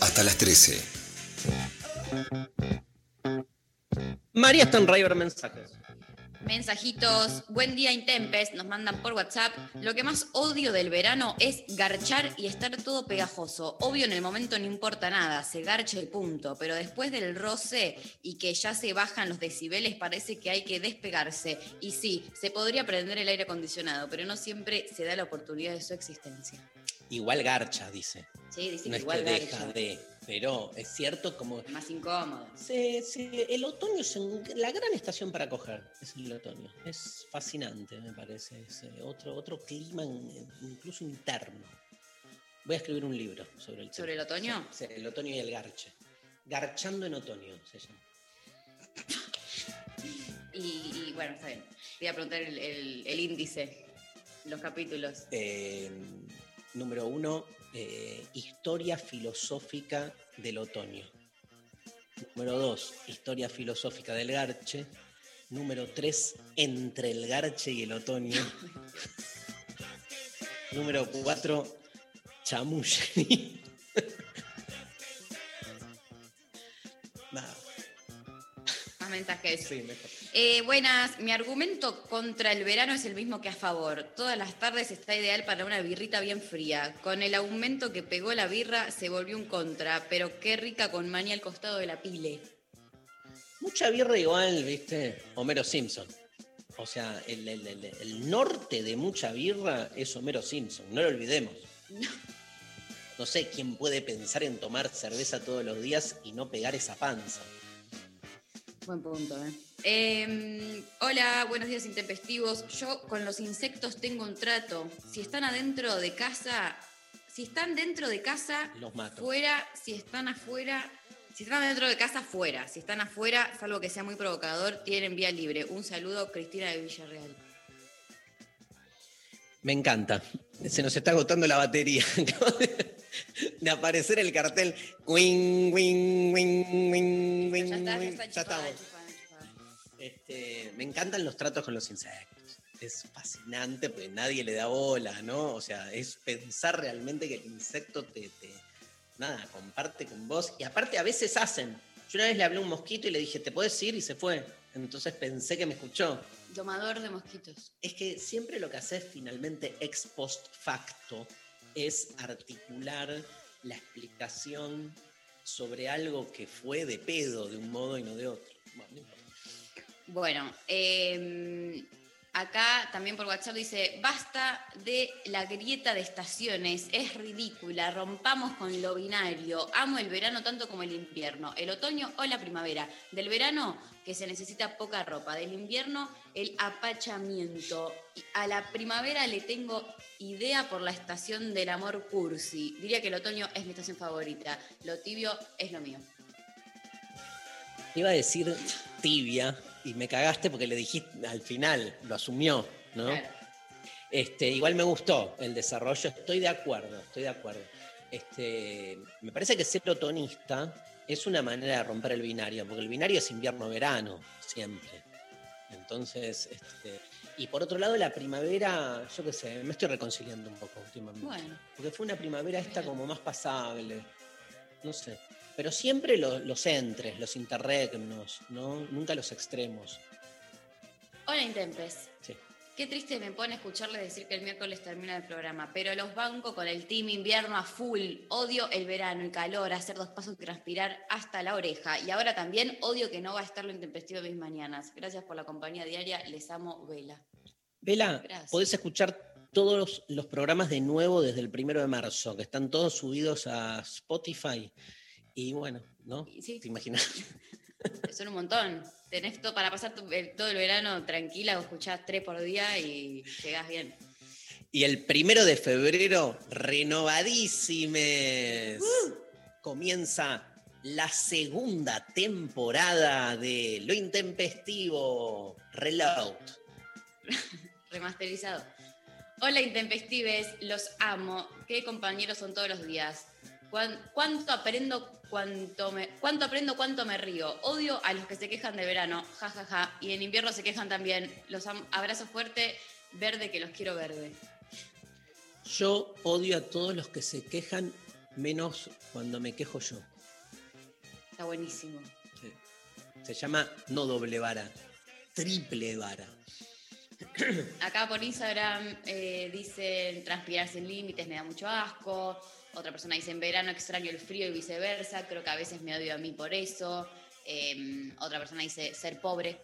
Hasta las 13. María Stanriver, mensajes. Mensajitos, buen día Intempes, nos mandan por WhatsApp. Lo que más odio del verano es garchar y estar todo pegajoso. Obvio en el momento no importa nada, se garcha y punto, pero después del roce y que ya se bajan los decibeles parece que hay que despegarse. Y sí, se podría prender el aire acondicionado, pero no siempre se da la oportunidad de su existencia. Igual garcha, dice. Sí, dice No que es igual que deja garcha. de, pero es cierto como... Más incómodo. Sí, sí, el otoño es la gran estación para coger, es el otoño. Es fascinante, me parece. Es eh, otro, otro clima in- incluso interno. Voy a escribir un libro sobre el. ¿Sobre el otoño? Sí, el otoño y el garche. Garchando en otoño se llama. Y, y bueno, está bien. Te iba a preguntar el, el- el índice, los capítulos. Eh, número uno, eh, historia filosófica del otoño. Número dos, historia filosófica del garche. Número tres, entre el garche y el otoño. Número cuatro, chamuyo. Nada, Más mensajes. sí, mejor. Eh, buenas, mi argumento contra el verano es el mismo que a favor. Todas las tardes está ideal para una birrita bien fría. Con el aumento que pegó la birra se volvió un contra, pero qué rica con manía al costado de la pile. Mucha birra igual, viste, Homero Simpson. O sea, el, el- el- el norte de mucha birra es Homero Simpson, no lo olvidemos. No sé quién puede pensar en tomar cerveza todos los días y no pegar esa panza. Buen punto, ¿eh? Eh, hola, buenos días intempestivos. Yo con los insectos tengo un trato. Si están adentro de casa, si están dentro de casa, Los mato. fuera, si están afuera, si están dentro de casa, fuera. Si están afuera, salvo que sea muy provocador, tienen vía libre. Un saludo, Cristina de Villarreal. Me encanta. Se nos está agotando la batería. De- aparecer el cartel. Wing, wing, wing, wing, wing, Ya está, ya wing. está Ya estamos. Este, me encantan los tratos con los insectos. Es fascinante porque nadie le da bola, ¿no? O sea, es pensar realmente que el insecto te, te- nada, comparte con vos. Y aparte a veces hacen. Yo una vez le hablé a un mosquito y le dije, ¿te puedes ir? Y se fue. Entonces pensé que me escuchó. Domador de mosquitos. Es que siempre lo que haces finalmente ex post facto es articular la explicación sobre algo que fue de pedo de un modo y no de otro. Bueno, eh, acá también por WhatsApp dice, basta de la grieta de estaciones, es ridícula, rompamos con lo binario, amo el verano tanto como el invierno, el otoño o la primavera. Del verano, que se necesita poca ropa, del invierno, el apachamiento. A la primavera le tengo idea por la estación del amor cursi. Diría que el otoño es mi estación favorita, lo tibio es lo mío. Iba a decir tibia y me cagaste porque le dijiste al final, lo asumió, ¿no? Claro. Este, igual me gustó el desarrollo, estoy de acuerdo, estoy de acuerdo. Este, me parece que ser otonista es una manera de romper el binario, porque el binario es invierno-verano, siempre. Entonces, este, y por otro lado, la primavera, yo qué sé, me estoy reconciliando un poco últimamente. Bueno. Porque fue una primavera esta como más pasable, no sé. Pero siempre lo- los entres, los interregnos, ¿no? Nunca los extremos. Hola Intempes. Sí. Qué triste me pone escucharle decir que el miércoles termina el programa, pero los banco con el team invierno a full. Odio el verano, el calor, hacer dos pasos y transpirar hasta la oreja. Y ahora también odio que no va a estar lo intempestivo de mis mañanas. Gracias por la compañía diaria, les amo, Vela. Vela, Gracias. podés escuchar todos los, los programas de nuevo desde el primero de marzo, que están todos subidos a Spotify. Y bueno, ¿no? Sí. ¿Te imaginas? Son un montón. Tenés todo para pasar todo el verano tranquila, escuchás tres por día y llegás bien. Y el primero de febrero, renovadísimes. Comienza la segunda temporada de Lo Intempestivo, Reload. remasterizado. Hola Intempestives, los amo. Qué compañeros son todos los días. Cuán- ¿Cuánto aprendo, cuánto me, cuánto aprendo, cuánto me río? Odio a los que se quejan de verano, jajaja. Y en invierno se quejan también. Los abrazo fuerte, verde que los quiero verde. Yo odio a todos los que se quejan, menos cuando me quejo yo. Está buenísimo. Sí. Se llama no doble vara, triple vara. Acá por Instagram eh, dicen transpirar sin límites, me da mucho asco. Otra persona dice en verano extraño el frío y viceversa. Creo que a veces me odio a mí por eso. Eh, otra persona dice ser pobre.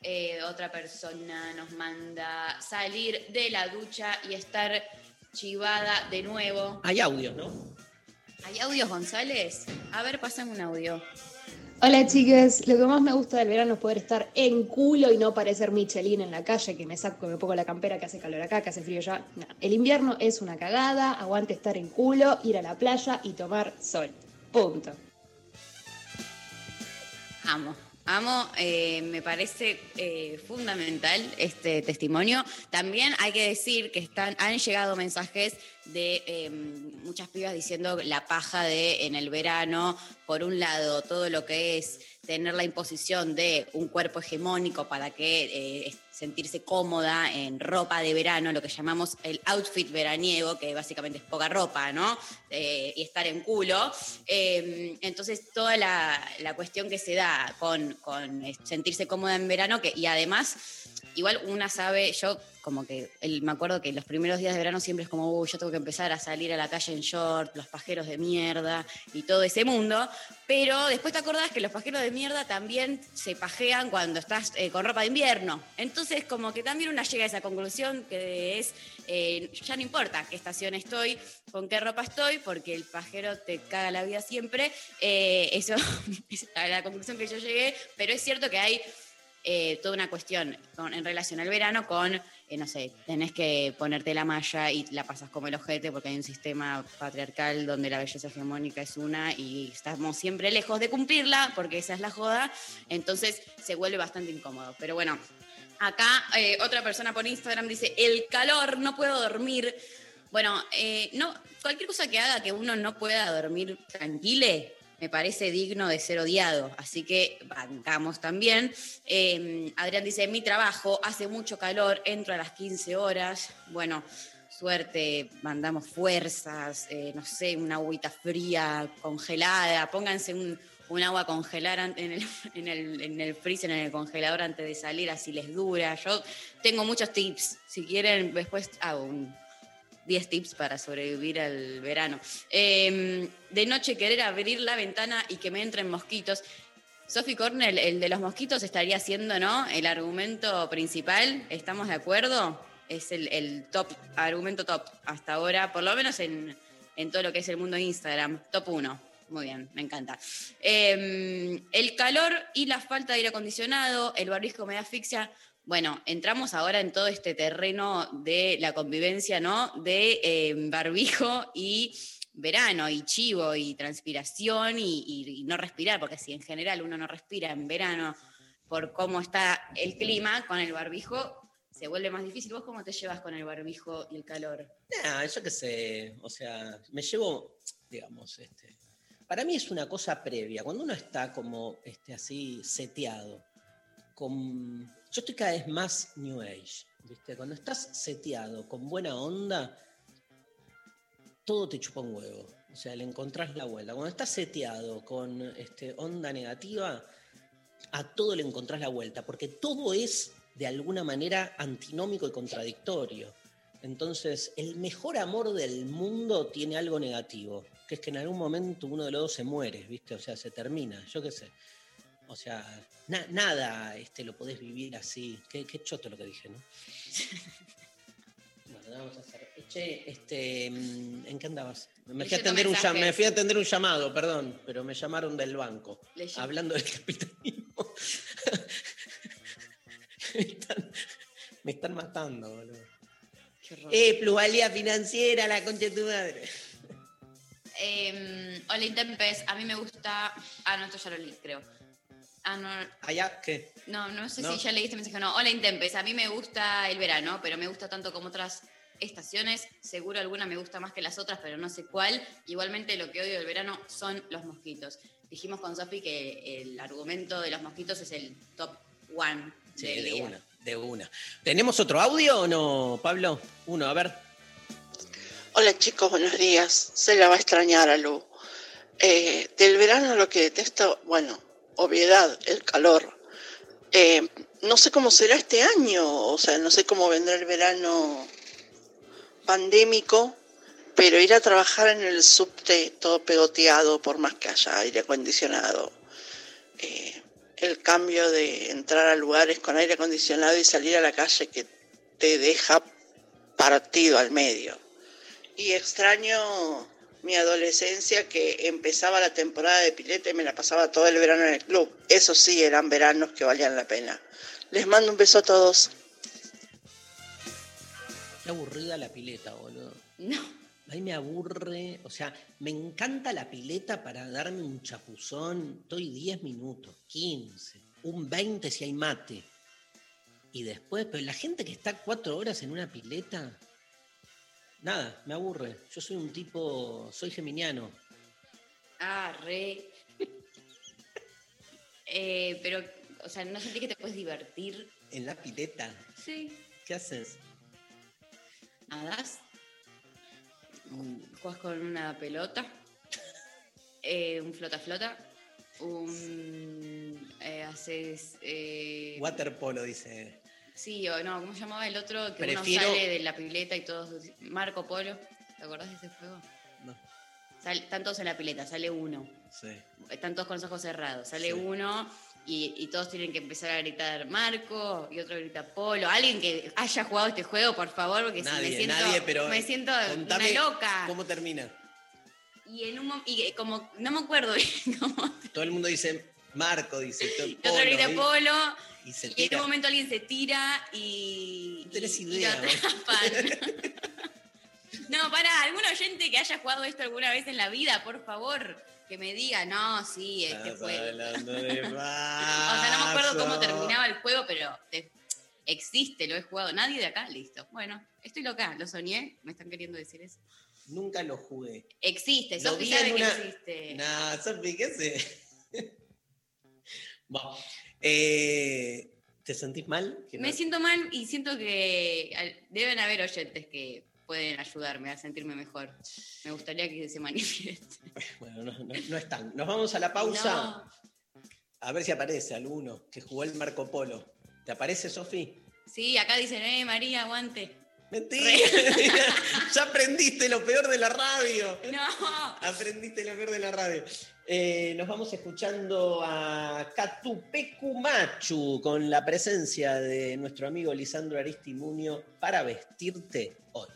Eh, otra persona nos manda salir de la ducha y estar chivada de nuevo. Hay audio, ¿no? ¿Hay audios, González? A ver, pasan un audio. Hola chicas, lo que más me gusta del verano es poder estar en culo y no parecer Michelin en la calle, que me saco, me pongo la campera, que hace calor acá, que hace frío allá. No. El invierno es una cagada, aguante estar en culo, ir a la playa y tomar sol. Punto. Amo. Amo, eh, me parece eh, fundamental este testimonio. También hay que decir que están, han llegado mensajes de eh, muchas pibas diciendo la paja de en el verano, por un lado, todo lo que es tener la imposición de un cuerpo hegemónico para que eh, sentirse cómoda en ropa de verano, lo que llamamos el outfit veraniego, que básicamente es poca ropa, ¿no? Eh, y estar en culo. Eh, entonces, toda la, la cuestión que se da con, con eh, sentirse cómoda en verano, que, y además, igual una sabe, yo como que me acuerdo que los primeros días de verano siempre es como, uy, yo tengo que empezar a salir a la calle en short, los pajeros de mierda y todo ese mundo, pero después te acordás que los pajeros de mierda también se pajean cuando estás eh, con ropa de invierno. Entonces, como que también una llega a esa conclusión que es, eh, ya no importa qué estación estoy, con qué ropa estoy, porque el pajero te caga la vida siempre. Eh, eso es la conclusión que yo llegué, pero es cierto que hay eh, toda una cuestión en relación al verano con, eh, no sé, tenés que ponerte la malla y la pasas como el ojete porque hay un sistema patriarcal donde la belleza hegemónica es una y estamos siempre lejos de cumplirla porque esa es la joda, entonces se vuelve bastante incómodo. Pero bueno, acá eh, otra persona por Instagram dice, el calor, no puedo dormir. Bueno, no, cualquier cosa que haga que uno no pueda dormir tranquile, me parece digno de ser odiado. Así que bancamos también. Eh, Adrián dice, mi trabajo hace mucho calor, entro a las 15 horas. Bueno, suerte, mandamos fuerzas, eh, no sé, una agüita fría, congelada, pónganse un, agua congelar en el, en, el, en el freezer, en el congelador antes de salir, así les dura. Yo tengo muchos tips, si quieren después hago un, 10 tips para sobrevivir al verano. Eh, de noche querer abrir la ventana y que me entren mosquitos. Sophie Cornell, el de los mosquitos estaría siendo, ¿no? El argumento principal, ¿estamos de acuerdo? Es el, el top, argumento top hasta ahora, por lo menos en, en todo lo que es el mundo de Instagram, top 1. Muy bien, me encanta. Eh, el calor y la falta de aire acondicionado, el barbijo me da asfixia. Bueno, entramos ahora en todo este terreno de la convivencia, ¿no? De eh, barbijo y verano, y chivo, y transpiración, y, no respirar, porque si en general uno no respira en verano por cómo está el clima, con el barbijo se vuelve más difícil. ¿Vos cómo te llevas con el barbijo y el calor? Nah, yo qué sé, o sea, me llevo, digamos, este, para mí es una cosa previa. Cuando uno está como este, así seteado, con, yo estoy cada vez más New Age, ¿viste? Cuando estás seteado con buena onda, todo te chupa un huevo. O sea, le encontrás la vuelta. Cuando estás seteado con este, onda negativa, a todo le encontrás la vuelta, porque todo es de alguna manera antinómico y contradictorio. Entonces, el mejor amor del mundo tiene algo negativo, que es que en algún momento uno de los dos se muere, ¿viste? O sea, se termina, yo qué sé. O sea, na- nada este, lo podés vivir así. Qué, qué choto lo que dije, ¿no? Bueno, vamos a hacer. Che, este, mm, ¿en qué andabas? Me fui, a atender un, llam- mensajes. me fui a atender un llamado, perdón, pero me llamaron del banco. Leyendo. Hablando del capitalismo. me, están, me están matando, boludo. Eh, plusvalía financiera, la concha de tu madre. Eh, Hola Intempes, a mí me gusta. Ah, no, esto ya lo leí, creo. Ah, no, Allá, ¿qué? no, no sé ¿No? si ya leí este mensaje o no. Hola Intempes, a mí me gusta el verano, pero me gusta tanto como otras estaciones. Seguro alguna me gusta más que las otras, pero no sé cuál. Igualmente lo que odio del verano son los mosquitos. Dijimos con Sofi que el argumento de los mosquitos es el top one Sí, del de día. una, de una. ¿Tenemos otro audio o no, Pablo? Uno, a ver. Hola chicos, buenos días. Se la va a extrañar a Lu. Eh, del verano lo que detesto, bueno, obviedad, el calor. Eh, no sé cómo será este año, o sea, no sé cómo vendrá el verano pandémico, pero ir a trabajar en el subte todo pegoteado, por más que haya aire acondicionado. Eh, el cambio de entrar a lugares con aire acondicionado y salir a la calle que te deja partido al medio. Y extraño mi adolescencia que empezaba la temporada de pileta y me la pasaba todo el verano en el club. Eso sí, eran veranos que valían la pena. Les mando un beso a todos. Qué aburrida la pileta, boludo. No. A mí me aburre, o sea, me encanta la pileta para darme un chapuzón. Estoy 10 minutos, 15, un 20 si hay mate. Y después, pero la gente que está cuatro horas en una pileta, nada, me aburre. Yo soy un tipo, soy geminiano. Ah, re. Eh, pero, o sea, ¿no sentí que te puedes divertir? En la pileta, Sí. ¿qué haces? Nadás. mm, Juegas con una pelota. eh, un flota-flota. Un. eh, haces. eh, Waterpolo, dice. Sí, o no, ¿cómo se llamaba el otro? Que Prefiero- uno sale de la pileta y todos. Marco Polo. ¿Te acordás de ese juego? No. Sal- están todos en la pileta, sale uno. Sí. Están todos con los ojos cerrados. Sale Sí. uno y, y todos tienen que empezar a gritar Marco y otro grita Polo. Alguien que haya jugado este juego, por favor, porque si Nadie, me siento, nadie, pero me siento una loca. ¿Cómo termina? Y en un y como no me acuerdo bien cómo- Todo el mundo dice Marco, dice todo y otro grita ¿y? Polo y se y en un momento alguien se tira y, No tenés y- y idea, lo atrapan. no, para, algún oyente que haya jugado esto alguna vez en la vida, por favor, que me diga, no, sí, este Estás fue. hablando de O sea, no me acuerdo cómo terminaba el juego, pero te- existe, lo he jugado. Nadie de acá, listo. Bueno, estoy loca, lo soñé, me están queriendo decir eso. Nunca lo jugué. Existe, Sofi sabe en que una- existe. Nah, Sofi, ¿qué sé? Bueno, eh, ¿Te sentís mal? Me no- siento mal y siento que deben haber oyentes que pueden ayudarme a sentirme mejor. Me gustaría que se manifieste. Bueno, no, no- no están. Nos vamos a la pausa. A ver si aparece alguno que jugó el Marco Polo. ¿Te aparece, Sofi? Sí, acá dicen, eh, María, aguante. Mentira. ya aprendiste lo peor de la radio. No. Aprendiste lo peor de la radio. Eh, nos vamos escuchando a Catupecu Machu con la presencia de nuestro amigo Lisandro Aristimunio para vestirte hoy.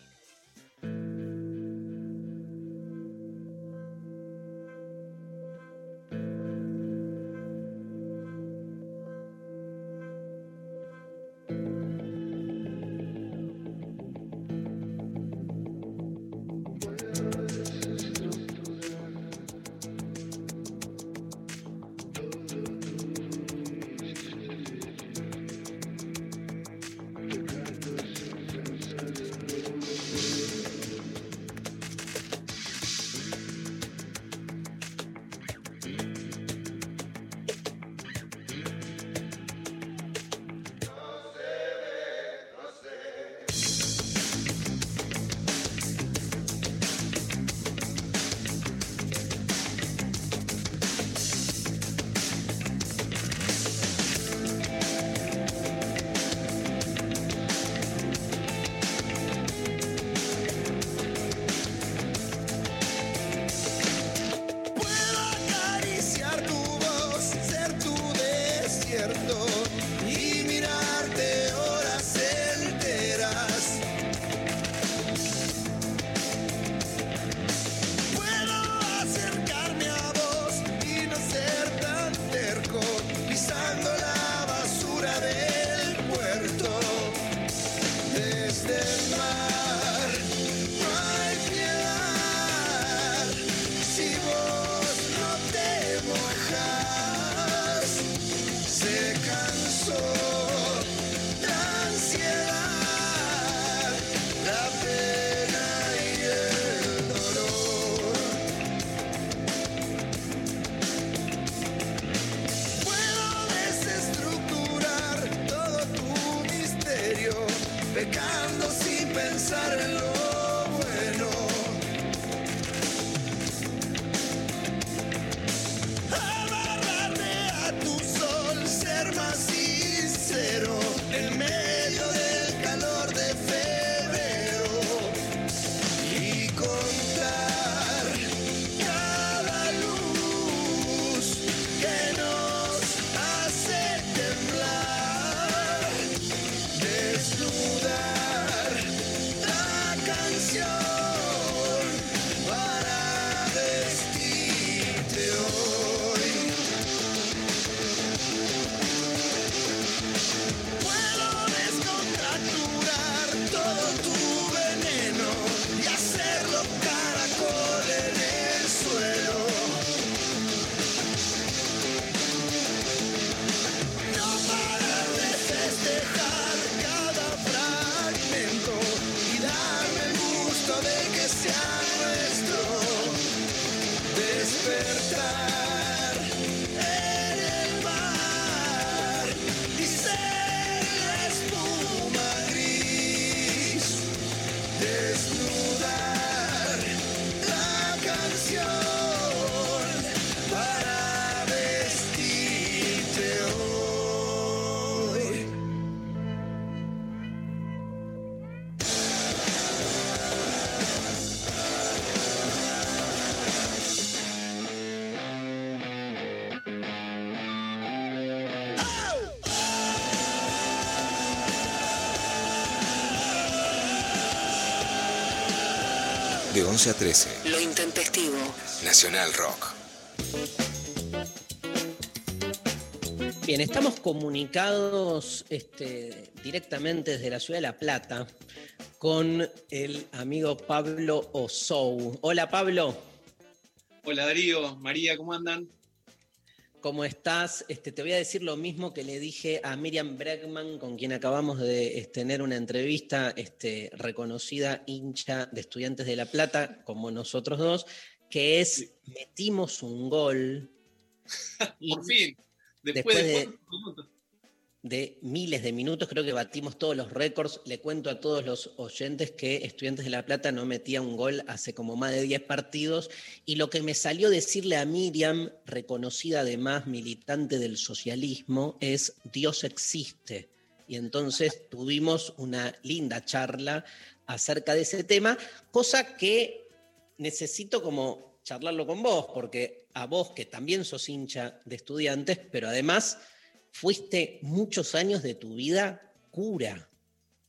11 a 13. Lo intempestivo. Nacional Rock. Bien, estamos comunicados este, directamente desde la ciudad de La Plata con el amigo Pablo Osou. Hola Pablo. Hola Darío, María, ¿cómo andan? ¿Cómo estás? Este, te voy a decir lo mismo que le dije a Miriam Bregman, con quien acabamos de este, tener una entrevista, este, reconocida hincha de Estudiantes de La Plata, como nosotros dos, que es metimos un gol. Por fin, Después después, de, de-. De miles de minutos, creo que batimos todos los récords. Le cuento a todos los oyentes que Estudiantes de La Plata no metía un gol hace como más de 10 partidos. Y lo que me salió decirle a Miriam, reconocida además militante del socialismo, es Dios existe. y entonces tuvimos una linda charla acerca de ese tema, cosa que necesito como charlarlo con vos, porque a vos que también sos hincha de estudiantes, pero además fuiste muchos años de tu vida cura.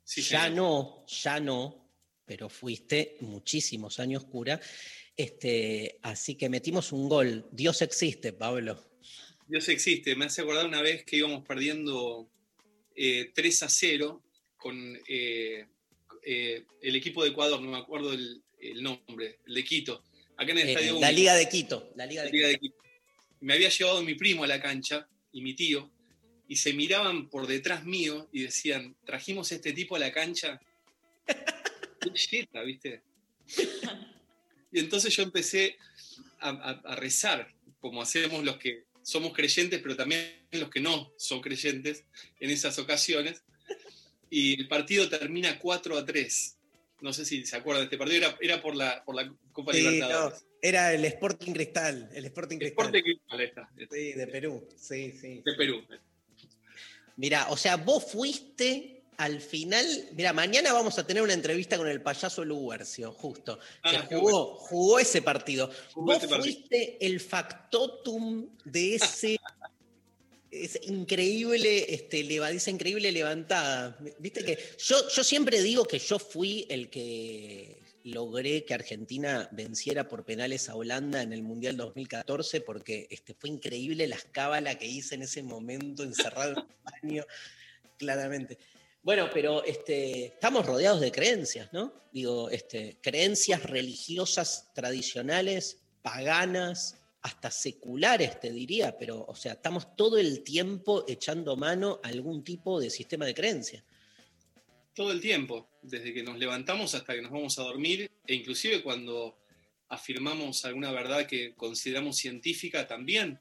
ya no, ya no, pero fuiste muchísimos años cura. Este, así que metimos un gol. Dios existe, Pablo. Dios existe. Me hace acordar una vez que íbamos perdiendo 3 eh, a 0 con eh, eh, el equipo de Ecuador, no me acuerdo el, nombre, el de Quito. Acá en el estadio la Liga de Quito. La Liga, de, Quito. Me había llevado mi primo a la cancha y mi tío, y se miraban por detrás mío y decían, trajimos a este tipo a la cancha. Y entonces yo empecé a rezar, como hacemos los que somos creyentes, pero también los que no son creyentes en esas ocasiones. Y el partido termina 4 a 3. No sé si se acuerdan de este partido, era, era por, la, por la Copa sí, Libertadores. No, era el Sporting Cristal, el Sporting Cristal. Sporting Cristal. Sí, de Perú, sí, sí. De Perú. Mira, o sea, vos fuiste al final, mira, mañana vamos a tener una entrevista con el payaso Luguercio, justo, que ah, jugó, jugó ese partido. Vos fuiste el factotum de ese, increíble, este, esa increíble levantada. Viste que yo, yo siempre digo que yo fui el que logré que Argentina venciera por penales a Holanda en el Mundial 2014, porque este, fue increíble la escábala que hice en ese momento encerrado en el baño, claramente. Bueno, pero este, estamos rodeados de creencias, ¿no? Digo, este, creencias religiosas tradicionales, paganas, hasta seculares, te diría, pero, o sea, estamos todo el tiempo echando mano a algún tipo de sistema de creencia. Todo el tiempo, desde que nos levantamos hasta que nos vamos a dormir, e inclusive cuando afirmamos alguna verdad que consideramos científica, también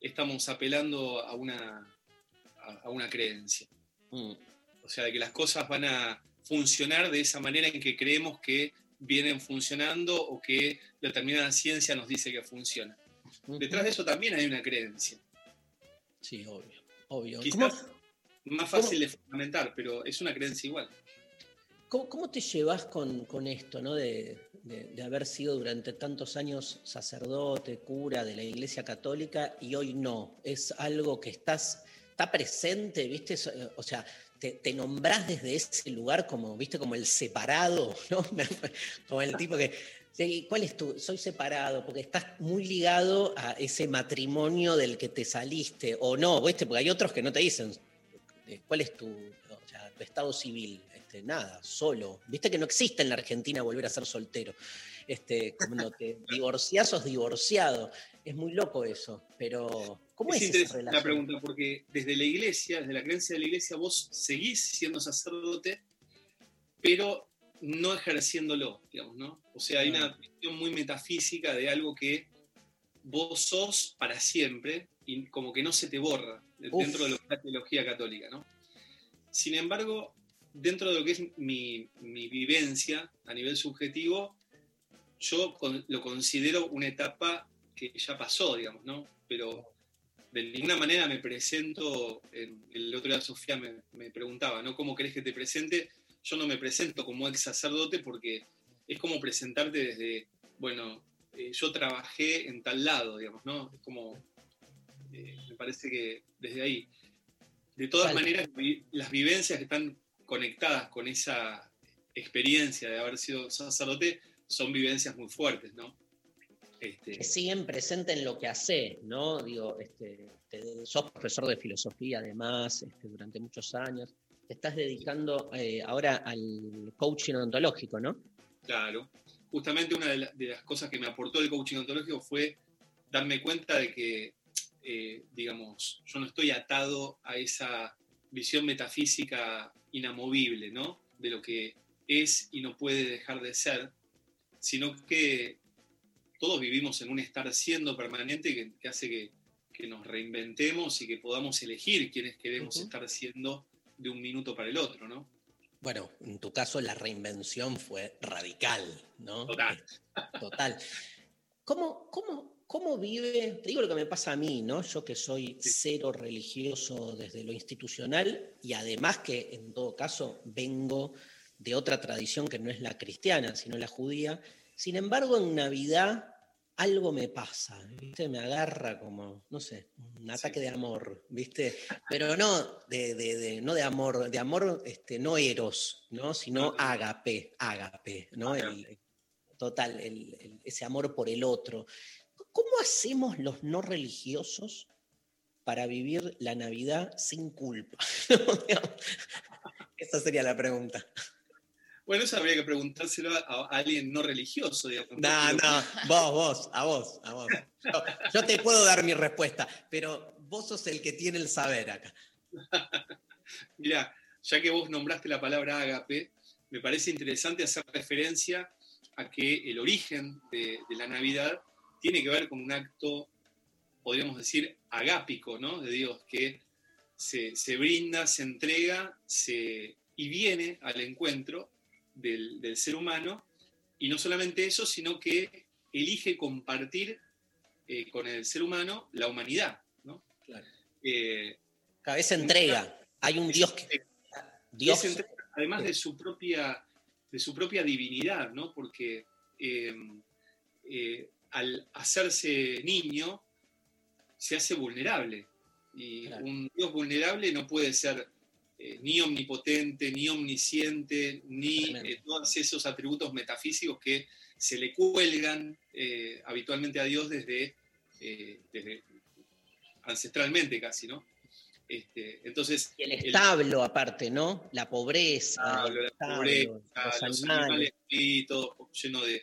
estamos apelando a una, a, una creencia. Mm. O sea, de que las cosas van a funcionar de esa manera en que creemos que vienen funcionando o que determinada ciencia nos dice que funciona. Detrás de eso también hay una creencia. Sí, obvio. obvio. Quizás más fácil de fundamentar, pero es una creencia igual. ¿Cómo, te llevas con, esto, ¿no? De, de, haber sido durante tantos años sacerdote, cura de la Iglesia Católica y hoy no? Es algo que estás, está presente, ¿viste? O sea, te, nombrás desde ese lugar como, viste, como el separado, ¿no? como el tipo que, ¿cuál es tu? Soy separado, porque estás muy ligado a ese matrimonio del que te saliste, o no, ¿viste? Porque hay otros que no te dicen, eh, ¿cuál es tu, tu estado civil? Este, nada, solo. Viste que no existe en la Argentina volver a ser soltero. Este, cuando te divorciás, sos divorciado. Es muy loco eso, pero ¿cómo es, esa relación? la pregunta, porque desde la iglesia, desde la creencia de la iglesia, vos seguís siendo sacerdote, pero no ejerciéndolo, digamos, ¿no? O sea, hay una cuestión muy metafísica de algo que vos sos para siempre y como que no se te borra dentro de lo que es la teología católica, ¿no? Sin embargo, dentro de lo que es mi, mi vivencia a nivel subjetivo, yo lo considero una etapa que ya pasó, digamos, ¿no? Pero de ninguna manera me presento, el otro día Sofía me, preguntaba, ¿no? ¿Cómo crees que te presente? Yo no me presento como ex sacerdote porque es como presentarte desde, bueno, eh, yo trabajé en tal lado, digamos, ¿no? Es como, eh, me parece que desde ahí. De todas maneras, las vivencias que están conectadas con esa experiencia de haber sido sacerdote son vivencias muy fuertes, ¿no? Este... Que siguen presentes en lo que hace, ¿no? Digo, este, sos profesor de filosofía además este, durante muchos años. Te estás dedicando eh, ahora al coaching ontológico, ¿no? Claro. Justamente una de, las cosas que me aportó el coaching ontológico fue darme cuenta de que, eh, digamos, yo no estoy atado a esa visión metafísica inamovible, ¿no? De lo que es y no puede dejar de ser, sino que todos vivimos en un estar siendo permanente que, hace que, nos reinventemos y que podamos elegir quiénes queremos estar siendo de un minuto para el otro, ¿no? Bueno, en tu caso la reinvención fue radical, ¿no? Total. Total. ¿Cómo, cómo, ¿Cómo vive? Te digo lo que me pasa a mí, ¿no? Yo que soy cero religioso desde lo institucional y además que en todo caso vengo de otra tradición que no es la cristiana, sino la judía. Sin embargo, en Navidad algo me pasa, ¿viste? Me agarra como, no sé, un ataque de amor, ¿viste? Pero no de, de- de- no de amor, de amor este, no eros, ¿no? Sino ágape, ágape, ¿no? El- total, el- el- ese amor por el otro. ¿Cómo hacemos los no religiosos para vivir la Navidad sin culpa? Esa sería la pregunta. Bueno, eso habría que preguntárselo a, alguien no religioso, digamos. No, no, vos, vos, a vos, a vos. Yo, yo te puedo dar mi respuesta, pero vos sos el que tiene el saber acá. Mirá, ya que vos nombraste la palabra ágape, me parece interesante hacer referencia a que el origen de, de la Navidad tiene que ver con un acto, podríamos decir, agápico, ¿no? De Dios, que se, se brinda, se entrega se, y viene al encuentro del, del ser humano, y no solamente eso, sino que elige compartir eh, con el ser humano la humanidad, ¿no? Eh, Cada vez se entrega. Hay un Dios que. Dios. además de su propia, de su propia divinidad, ¿no? Porque eh, eh, al hacerse niño se hace vulnerable. Y un Dios vulnerable no puede ser eh, ni omnipotente, ni omnisciente, ni eh, todos esos atributos metafísicos que se le cuelgan eh, habitualmente a Dios desde, desde ancestralmente casi, ¿no? Este, entonces, El establo, aparte, ¿no? La pobreza. establo, el la establo, pobreza, los los animales. todo lleno de,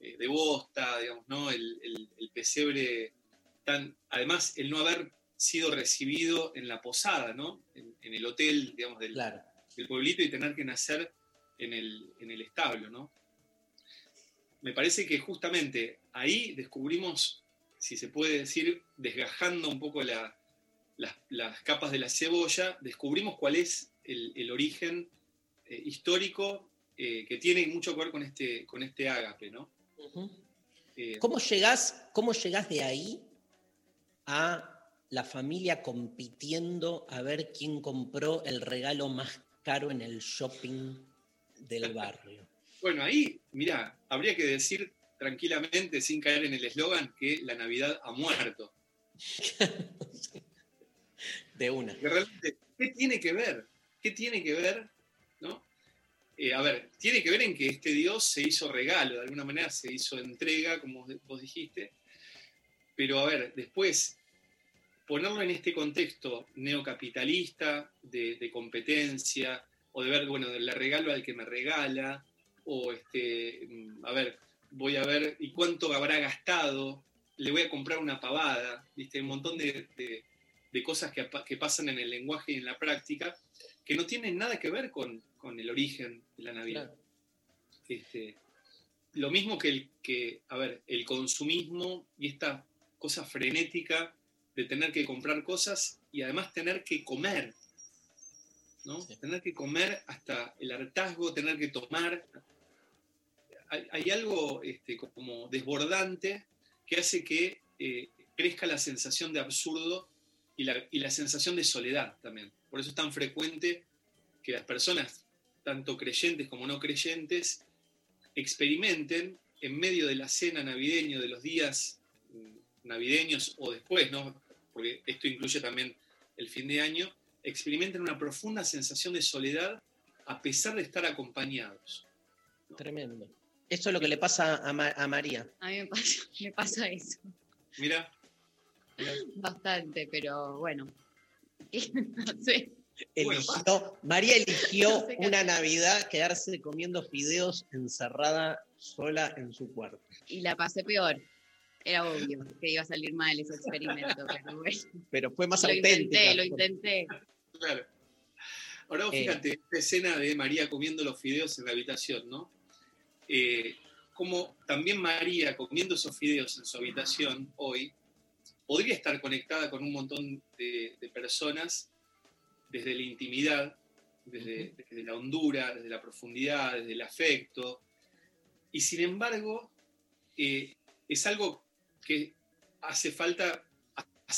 eh, de bosta, digamos, ¿no? El, el- el pesebre tan. Además, el no haber sido recibido en la posada, ¿no? En, en el hotel, digamos, del, del pueblito y tener que nacer en el, en el establo, ¿no? Me parece que justamente ahí descubrimos, si se puede decir, desgajando un poco la- las, las capas de la cebolla, descubrimos cuál es el, el origen eh, histórico eh, que tiene mucho que ver con este, con este ágape, ¿no? Eh, ¿Cómo llegás, ¿Cómo llegás de ahí a la familia compitiendo a ver quién compró el regalo más caro en el shopping del barrio? Bueno, ahí, mira, habría que decir tranquilamente, sin caer en el eslogan, que la Navidad ha muerto. De una. ¿qué tiene que ver? ¿Qué tiene que ver? Eh, a ver, tiene que ver en que este Dios se hizo regalo, de alguna manera se hizo entrega, como vos dijiste, pero a ver, después, ponerlo en este contexto neocapitalista, de, competencia, o de ver, bueno, le regalo al que me regala, o este, mm, a ver, voy a ver, ¿y cuánto habrá gastado? Le voy a comprar una pavada, ¿viste? Un montón de- de cosas que, pasan en el lenguaje y en la práctica que no tienen nada que ver con, con el origen de la Navidad. Este, lo mismo que, el, que, a ver, el consumismo y esta cosa frenética de tener que comprar cosas y además tener que comer, ¿no? Tener que comer hasta el hartazgo, tener que tomar. Hay, hay algo este, como desbordante que hace que eh, crezca la sensación de absurdo y la, y la sensación de soledad también. Por eso es tan frecuente que las personas, tanto creyentes como no creyentes, experimenten en medio de la cena navideña, de los días mm, navideños o después, ¿no? porque esto incluye también el fin de año, experimenten una profunda sensación de soledad a pesar de estar acompañados. Tremendo. Eso es lo que le pasa a, Ma- a María. A mí me pasa, me pasa eso Mira, bastante, pero bueno. no sé. Eligió- María eligió No sé qué una. Navidad quedarse comiendo fideos encerrada sola en su cuarto. Y la pasé peor. Era obvio que iba a salir mal ese experimento, pero bueno. Pero fue más Lo auténtica. intenté, lo intenté. Claro. Ahora vos Eh. fíjate, esta escena de María comiendo los fideos en la habitación, ¿no? Eh, como también María comiendo esos fideos en su habitación hoy, podría estar conectada con un montón de, de personas desde la intimidad, desde, desde la hondura, desde la profundidad, desde el afecto. Y sin embargo, eh, es algo que hace falta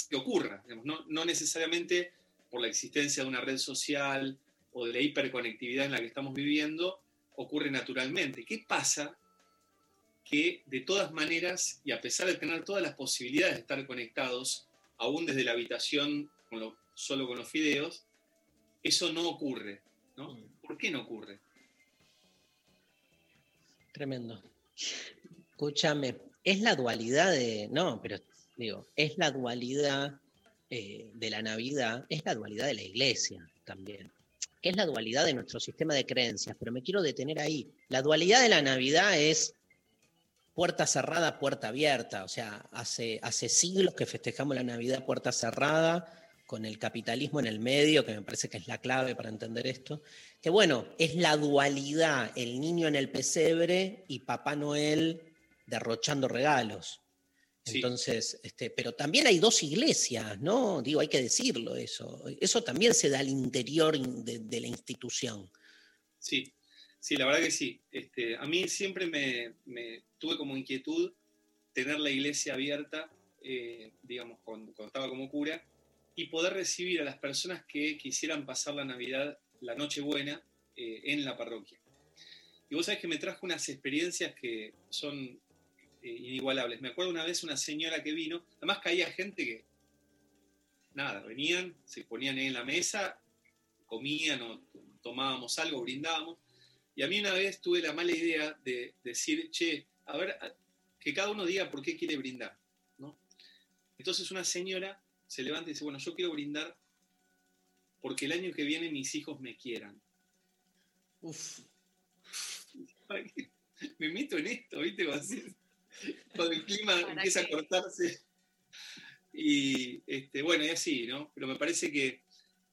que ocurra, no, no necesariamente por la existencia de una red social o de la hiperconectividad en la que estamos viviendo, ocurre naturalmente. ¿Qué pasa? Que de todas maneras, y a pesar de tener todas las posibilidades de estar conectados, aún desde la habitación con solo con los fideos, eso no ocurre. ¿no? ¿Por qué no ocurre? Tremendo. Escúchame, es la dualidad de. No, pero digo, es la dualidad eh, de la Navidad, es la dualidad de la iglesia también que es la dualidad de nuestro sistema de creencias, pero me quiero detener ahí. La dualidad de la Navidad es puerta cerrada, puerta abierta. O sea, hace, hace siglos que festejamos la Navidad puerta cerrada, con el capitalismo en el medio, que me parece que es la clave para entender esto. Que bueno, es la dualidad, el niño en el pesebre y Papá Noel derrochando regalos. Entonces, este, pero también hay dos iglesias, ¿no? Digo, hay que decirlo eso. Eso también se da al interior de, la institución. Sí, sí, la verdad que sí. Este, a mí siempre me, tuve como inquietud tener la iglesia abierta, eh, digamos, cuando, estaba como cura, y poder recibir a las personas que quisieran pasar la Navidad, la Nochebuena, eh, en la parroquia. Y vos sabés que me trajo unas experiencias que son eh, inigualables. Me acuerdo una vez una señora que vino, además caía gente que, nada, venían, se ponían en la mesa, comían o tomábamos algo, brindábamos. Y a mí una vez tuve la mala idea de decir, che, a ver, que cada uno diga por qué quiere brindar. ¿no? Entonces una señora se levanta y dice, bueno, yo quiero brindar porque el año que viene mis hijos me quieran. Uf. Me meto en esto, ¿viste? cuando el clima empieza a cortarse. Y este, bueno, y así, ¿no? Pero me parece que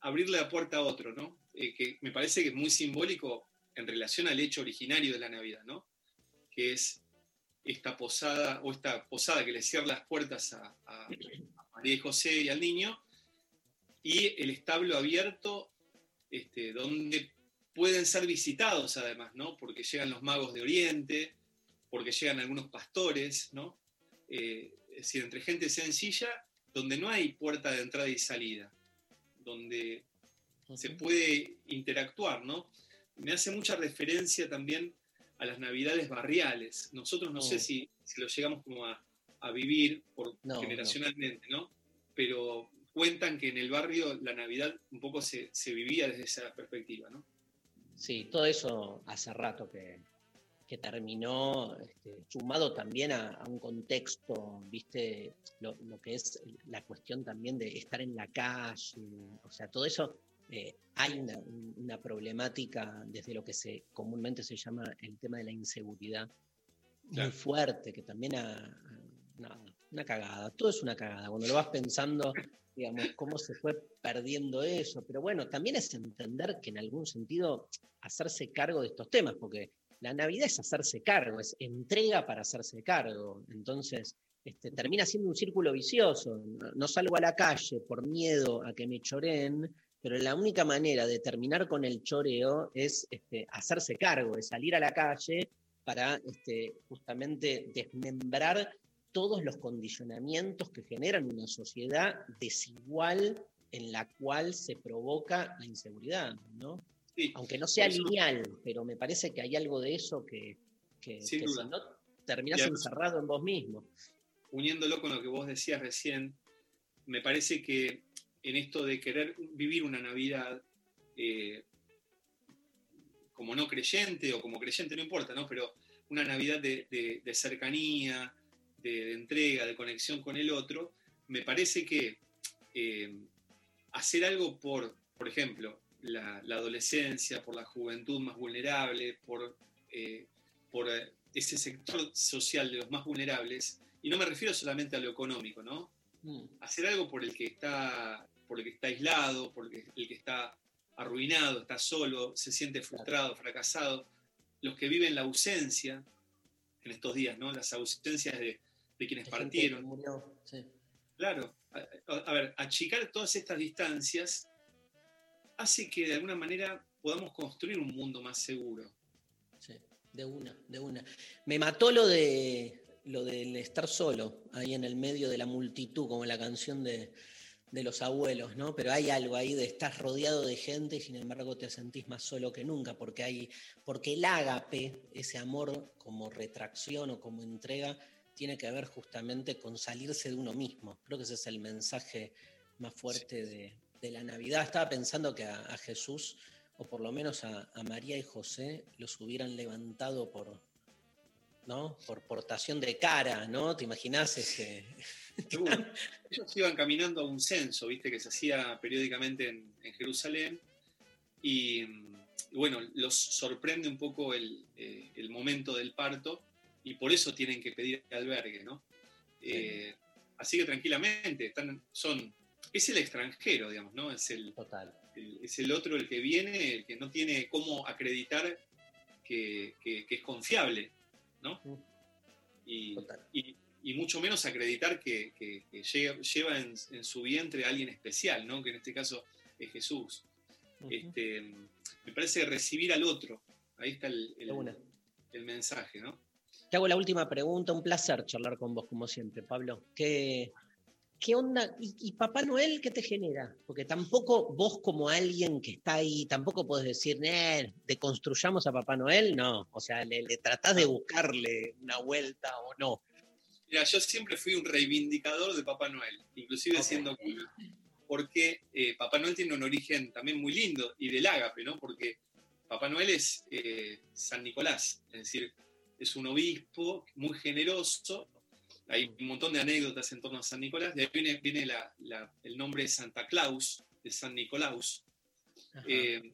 abrirle la puerta a otro, ¿no? Eh, que me parece que es muy simbólico en relación al hecho originario de la Navidad, ¿no? Que es esta posada, o esta posada que le cierra las puertas a, María y José y al niño, y el establo abierto, este, donde pueden ser visitados además, ¿no? Porque llegan los magos de Oriente, porque llegan algunos pastores, ¿no? Eh, es decir, entre gente sencilla, donde no hay puerta de entrada y salida, donde se puede interactuar, ¿no? Me hace mucha referencia también a las navidades barriales. Nosotros no, sé si, lo llegamos como a, vivir por, generacionalmente, no. Pero cuentan que en el barrio la Navidad un poco se, se vivía desde esa perspectiva, ¿no? Sí, todo eso hace rato que, que terminó este, sumado también a, un contexto, viste, lo, que es la cuestión también de estar en la calle, o sea, todo eso, eh, hay una, problemática desde lo que se comúnmente se llama el tema de la inseguridad muy fuerte, que también ha, una cagada, todo es una cagada, cuando lo vas pensando, digamos, cómo se fue perdiendo eso, pero bueno, también es entender que en algún sentido hacerse cargo de estos temas, porque la Navidad es hacerse cargo, es entrega para hacerse cargo. Entonces, este, termina siendo un círculo vicioso. No, salgo a la calle por miedo a que me choreen, pero la única manera de terminar con el choreo es este, hacerse cargo, es salir a la calle para este, justamente desmembrar todos los condicionamientos que generan una sociedad desigual en la cual se provoca la inseguridad, ¿no? Aunque no sea lineal, pero me parece que hay algo de eso que, si no terminas encerrado en vos mismo. Uniéndolo con lo que vos decías recién, me parece que en esto de querer vivir una Navidad eh, como no creyente o como creyente, no importa, ¿no? Pero una Navidad de, cercanía, de, entrega, de conexión con el otro, me parece que eh, hacer algo por, por ejemplo, la, adolescencia, por la juventud más vulnerable, por, eh, por ese sector social de los más vulnerables, y no me refiero solamente a lo económico, ¿no? Mm. Hacer algo por el que está, por el que está aislado, por el que, está arruinado, está solo, se siente frustrado, fracasado, los que viven la ausencia en estos días, ¿no? Las ausencias de, quienes partieron. Claro, a, ver, achicar todas estas distancias hace que de alguna manera podamos construir un mundo más seguro. Sí, de una, de una. Me mató lo de lo del estar solo, ahí en el medio de la multitud, como la canción de, de los abuelos, ¿no? Pero hay algo ahí de estar rodeado de gente y sin embargo te sentís más solo que nunca, porque hay, porque el ágape, ese amor como retracción o como entrega, tiene que ver justamente con salirse de uno mismo. Creo que ese es el mensaje más fuerte de, de la Navidad. Estaba pensando que a, a Jesús, o por lo menos a, a María y José, los hubieran levantado por, ¿no? Por portación de cara, ¿no? ¿Te imaginas ese? Seguro. Ellos iban caminando a un censo, viste, que se hacía periódicamente en, en Jerusalén. Y, bueno, los sorprende un poco el, eh, el, momento del parto y por eso tienen que pedir albergue, ¿no? Eh, así que tranquilamente, están, son, es el extranjero, digamos, ¿no? Es el, Total. el- es el otro el que viene, el que no tiene cómo acreditar que, que- que es confiable, ¿no? Y, y- y mucho menos acreditar que, que- que llega- lleva en, en su vientre a alguien especial, ¿no? Que en este caso es Jesús. este, me parece recibir al otro. Ahí está el, mensaje, ¿no? Te hago la última pregunta, un placer charlar con vos como siempre, Pablo. ¿Qué, qué onda? ¿Y, y Papá Noel qué te genera? Porque tampoco vos como alguien que está ahí, tampoco podés decir, eh, deconstruyamos a Papá Noel, no. O sea, le, le tratás de buscarle una vuelta o no. Mira, yo siempre fui un reivindicador de Papá Noel, inclusive siendo cura, porque eh, Papá Noel tiene un origen también muy lindo y del ágape, ¿no? Porque Papá Noel es eh, San Nicolás, es decir, es un obispo muy generoso. Hay un montón de anécdotas en torno a San Nicolás. De ahí viene, viene la- la- el nombre de Santa Claus, de San Nicolás. Eh,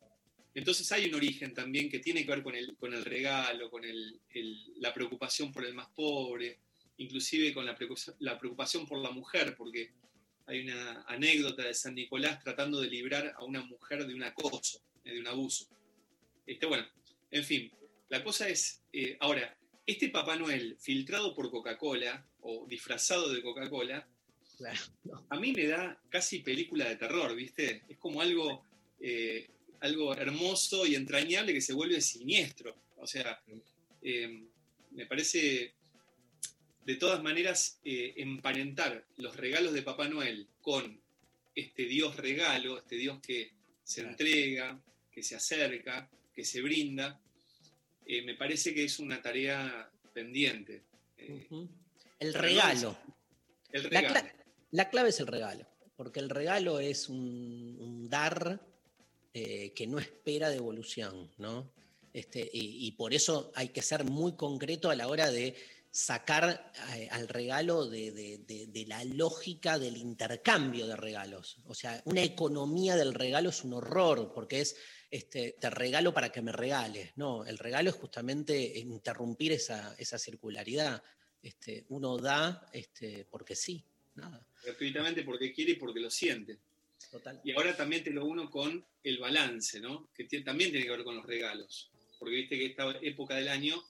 entonces hay un origen también que tiene que ver con el, con el regalo, con el- el- la preocupación por el más pobre, inclusive con la, preocupa- la preocupación por la mujer, porque hay una anécdota de San Nicolás tratando de librar a una mujer de un acoso, eh, de un abuso. Este, bueno, en fin, la cosa es, eh, ahora, este Papá Noel filtrado por Coca-Cola o disfrazado de Coca-Cola, a mí me da casi película de terror, ¿viste? Es como algo, eh, algo hermoso y entrañable que se vuelve siniestro. O sea, eh, me parece, de todas maneras, eh, emparentar los regalos de Papá Noel con este Dios regalo, este Dios que se entrega, que se acerca, que se brinda, eh, me parece que es una tarea pendiente. Eh, El regalo. El La, regalo. la clave es el regalo, porque el regalo es un, un dar eh, que no espera devolución, ¿no? Este, y, y por eso hay que ser muy concreto a la hora de sacar eh, al regalo de, de- de- de la lógica del intercambio de regalos. O sea, una economía del regalo es un horror, porque es, este, te regalo para que me regales. No, el regalo es justamente interrumpir esa, esa circularidad. Este, uno da este, porque sí, nada. gratuitamente porque quiere y porque lo siente. Total. Y ahora también te lo uno con el balance, ¿no? Que también tiene que ver con los regalos. Porque viste que esta época del año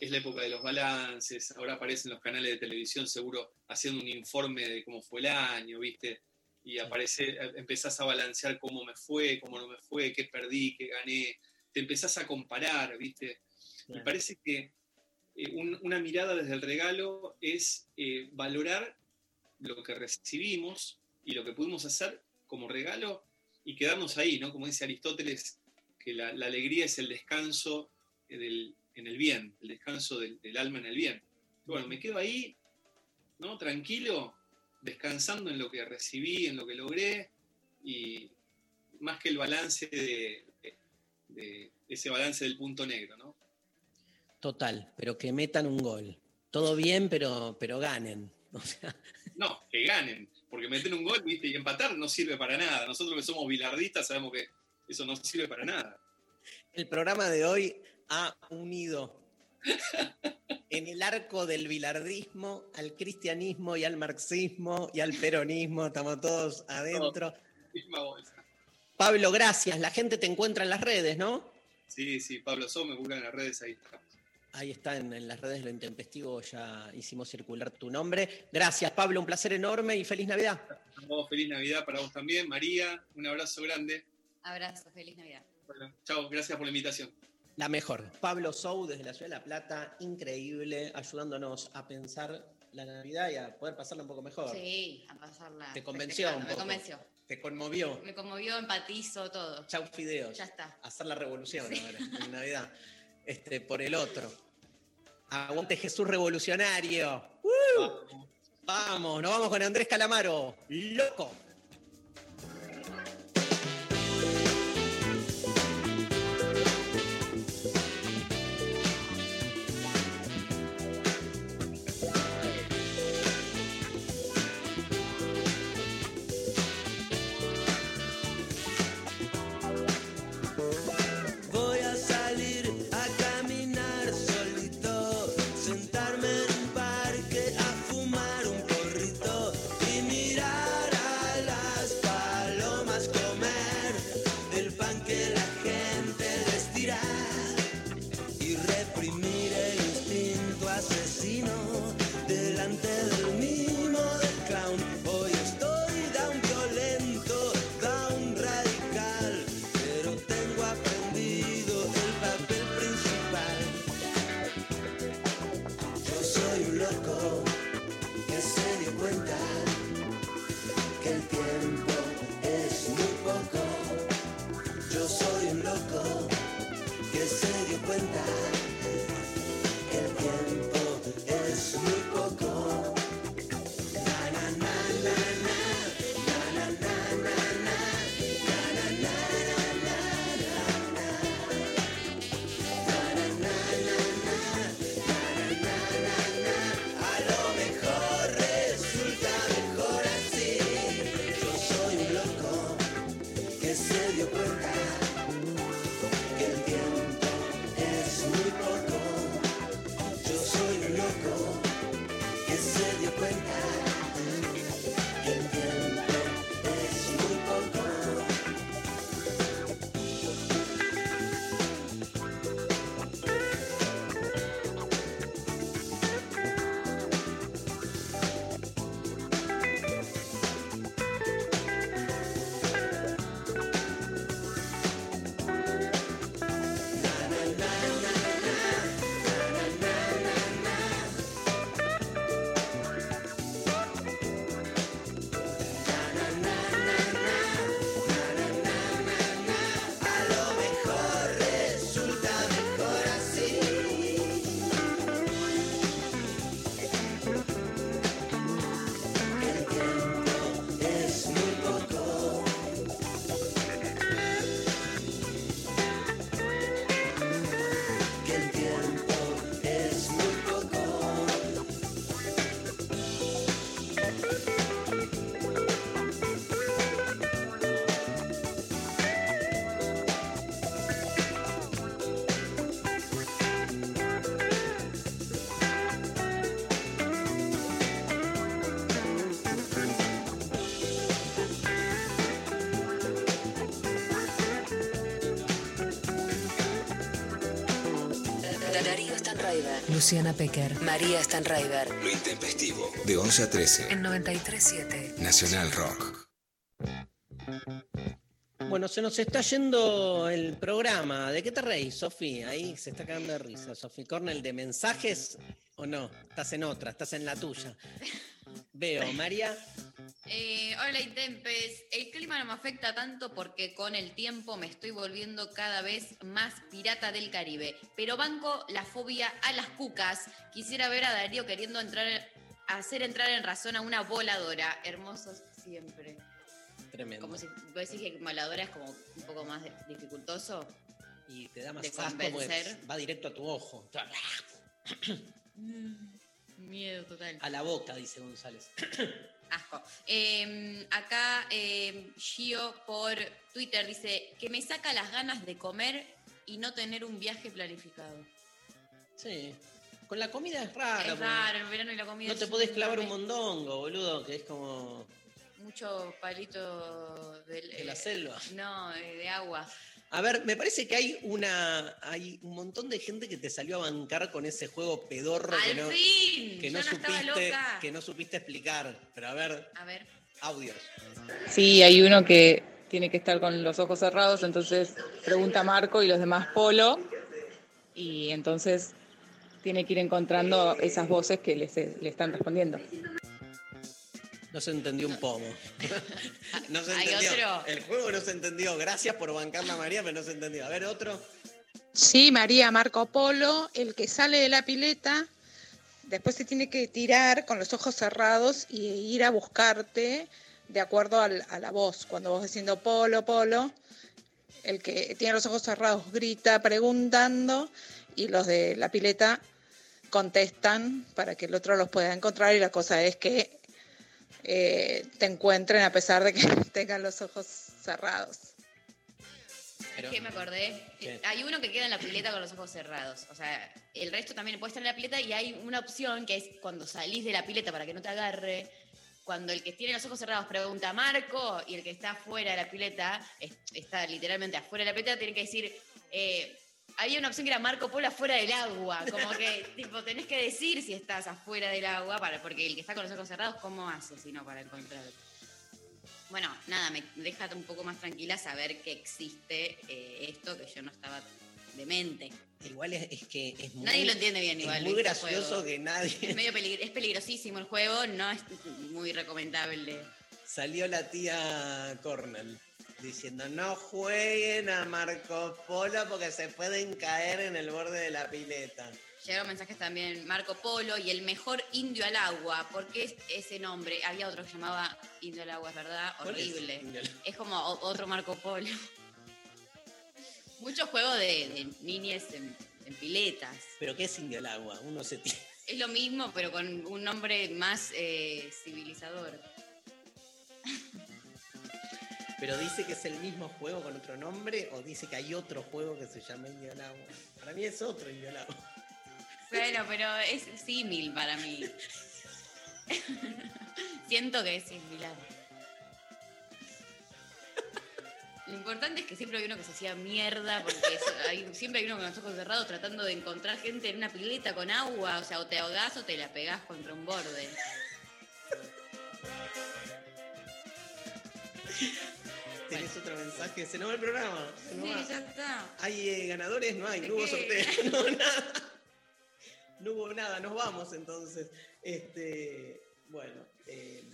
es la época de los balances, ahora aparecen los canales de televisión seguro haciendo un informe de cómo fue el año, ¿viste? Y aparece, empezás a balancear cómo me fue, cómo no me fue, qué perdí, qué gané, te empezás a comparar, ¿viste? Me parece que eh, un- una mirada desde el regalo es eh, valorar lo que recibimos y lo que pudimos hacer como regalo y quedarnos ahí, ¿no? Como dice Aristóteles, que la, la alegría es el descanso eh, del- en el bien, el descanso del, del alma en el bien. Bueno, me quedo ahí, ¿no? Tranquilo, descansando en lo que recibí, en lo que logré, y más que el balance de, de- de ese balance del punto negro, ¿no? Total, pero que metan un gol. Todo bien, pero, pero ganen. O sea, No, que ganen, porque meter un gol, ¿viste? Y empatar no sirve para nada. Nosotros que somos bilardistas sabemos que eso no sirve para nada. el programa de hoy ha unido en el arco del bilardismo al cristianismo y al marxismo y al peronismo. Estamos todos adentro. Pablo, gracias. La gente te encuentra en las redes, ¿no? Sí, sí, Pablo So, me buscan en las redes, ahí está. Ahí está en, en las redes Lo Intempestivo, ya hicimos circular tu nombre. Gracias, Pablo, un placer enorme y feliz Navidad. Vos, feliz Navidad para vos también. María, un abrazo grande. Abrazo, feliz Navidad. Bueno, chao, gracias por la invitación. La mejor. Pablo Sou desde la Ciudad de La Plata, increíble, ayudándonos a pensar la Navidad y a poder pasarla un poco mejor. Sí, a pasarla. Te convenció un poco. Me convenció. Te conmovió. Me conmovió, empatizo, todo. Chau fideos. Ya está. Hacer la revolución Sí. ahora, en Navidad. Este, por el otro. Aguante Jesús revolucionario. ¡Uh! Vamos, nos vamos con Andrés Calamaro. Loco. Luciana Pecker, María Stanraiver. Lo intempestivo. De 11 a 13. En 93.7. Nacional Rock. Bueno, se nos está yendo el programa. ¿De qué te reís, Sofi? Ahí se está cagando de risa. Sofi Cornell, ¿de mensajes o no? Estás en otra, estás en la tuya. Veo, María. Eh, hola Intempes, el clima no me afecta tanto porque con el tiempo me estoy volviendo cada vez más pirata del Caribe, pero banco la fobia a las cucas. Quisiera ver a Darío queriendo entrar, hacer entrar en razón a una voladora. Hermosos siempre. Tremendo. Como si vos decís que voladora es como un poco más dificultoso. Y te da más de asco porque convencer. va directo a tu ojo. Mm, Miedo total. A la boca, dice González. Asco. Eh, acá eh, Gio por Twitter dice que me saca las ganas de comer y no tener un viaje planificado. Sí. Con la comida es raro. es raro, el verano y la comida. No te podés clavar un mondongo, boludo, que es como Mucho palito del, de la eh, selva. No, eh, de agua. A ver, me parece que hay una. hay un montón de gente que te salió a bancar con ese juego pedorro que ¡Al no, fin! que Yo no no estaba supiste, loca. que no supiste explicar. Pero a ver, A ver. audios. Sí, hay uno que tiene que estar con los ojos cerrados, entonces pregunta Marco y los demás Polo. y entonces tiene que ir encontrando esas voces que le, le están respondiendo. No se entendió un pomo. no se ¿Hay entendió. otro? El juego no se entendió. Gracias por bancarla, María, pero no se entendió. A ver, otro. Sí, María Marco Polo, el que sale de la pileta, después se tiene que tirar con los ojos cerrados y ir a buscarte de acuerdo al- a la voz. Cuando vos diciendo Polo, Polo, el que tiene los ojos cerrados grita preguntando y los de la pileta contestan para que el otro los pueda encontrar y la cosa es que eh, te encuentren a pesar de que tengan los ojos cerrados. Pero- ¿Qué me acordé? ¿Qué? Hay uno que queda en la pileta con los ojos cerrados. O sea, el resto también puede estar en la pileta y hay una opción que es cuando salís de la pileta para que no te agarre. Cuando el que tiene los ojos cerrados pregunta Marco y el que está afuera de la pileta, es- está literalmente afuera de la pileta, tiene que decir. eh, había una opción que era Marco Polo afuera del agua. Como que, tipo, tenés que decir si estás afuera del agua, para, porque el que está con los ojos cerrados, ¿cómo hace si no para encontrarte? Bueno, nada, me deja un poco más tranquila saber que existe eh, esto, que yo no estaba demente. Igual es, es que es muy. Nadie lo entiende bien igual, Es muy gracioso que nadie. Es medio peligr- es peligrosísimo el juego, no es muy recomendable. Salió la tía Cornell diciendo: No jueguen a Marco Polo porque se pueden caer en el borde de la pileta. Llegaron mensajes también Marco Polo y el mejor indio al agua. ¿Por qué es ese nombre? Había otro que llamaba Indio al agua, es verdad, ¿Cuál es horrible. Es, como otro Marco Polo. Mucho juego de, de niñes en, en piletas. ¿Pero qué es indio al agua? Uno se tira. Es lo mismo, pero con un nombre más eh, civilizador. ¿Pero dice que es el mismo juego con otro nombre o dice que hay otro juego que se llama Indio al agua? Para mí es otro Indio al agua. Bueno, pero es símil para mí. Siento que es similar. Lo importante es que siempre hay uno que se hacía mierda, porque es- hay- siempre hay uno con los ojos cerrados tratando de encontrar gente en una pileta con agua, o sea, o te ahogás o te la pegás contra un borde. ¿Tenés otro mensaje? Se nos va el programa. se nos Sí, va. ya está. ¿Hay eh, ganadores? No hay, no hubo ¿De sorteo. No, nada. No hubo nada, nos vamos entonces. Este, bueno, eh,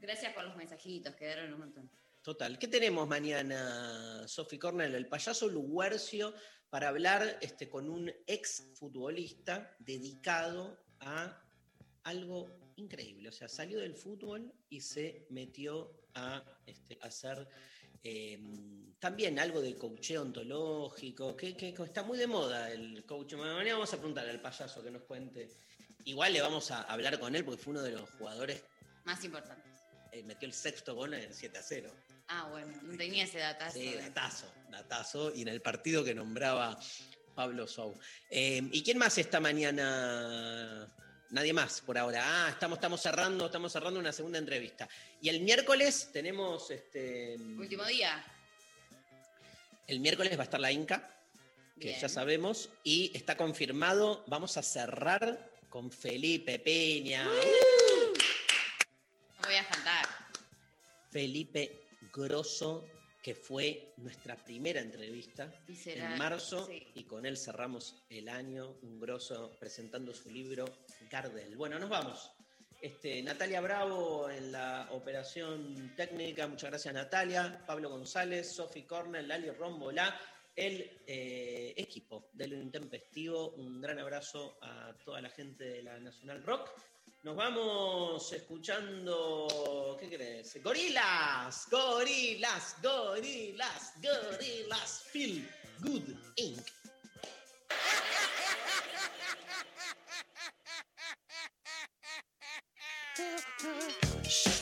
Gracias por los mensajitos, quedaron un montón. total. ¿Qué tenemos mañana, Sofi Cornell? El payaso Luguercio para hablar este, con un ex futbolista dedicado a algo increíble. O sea, salió del fútbol y se metió a este, hacer eh, también algo de coacheo ontológico, que, que está muy de moda el coach. Mañana vamos a preguntar al payaso que nos cuente. Igual le vamos a hablar con él porque fue uno de los jugadores, Más importante. eh, metió el sexto gol en el 7 a 0. Ah, bueno, no tenía ese datazo. Sí, datazo, datazo. Y en el partido que nombraba Pablo Sou. Eh, ¿Y quién más esta mañana? Nadie más por ahora. Ah, estamos, estamos cerrando, estamos cerrando una segunda entrevista. Y el miércoles tenemos este. Último día. El miércoles va a estar la Inca, que Bien. ya sabemos, y está confirmado. Vamos a cerrar con Felipe Peña. No voy a faltar. Felipe Grosso, que fue nuestra primera entrevista Y será- en marzo, sí. y con él cerramos el año, un Grosso presentando su libro Gardel. Bueno, nos vamos. Este, Natalia Bravo en la operación técnica, muchas gracias Natalia, Pablo González, Sofi Cornell, Lali Rombolá, el eh, equipo de lo intempestivo. Un gran abrazo a toda la gente de la Nacional Rock. Nos vamos escuchando. ¿Qué crees? Gorilas, gorilas, gorilas, gorilas. Feel Good Inc.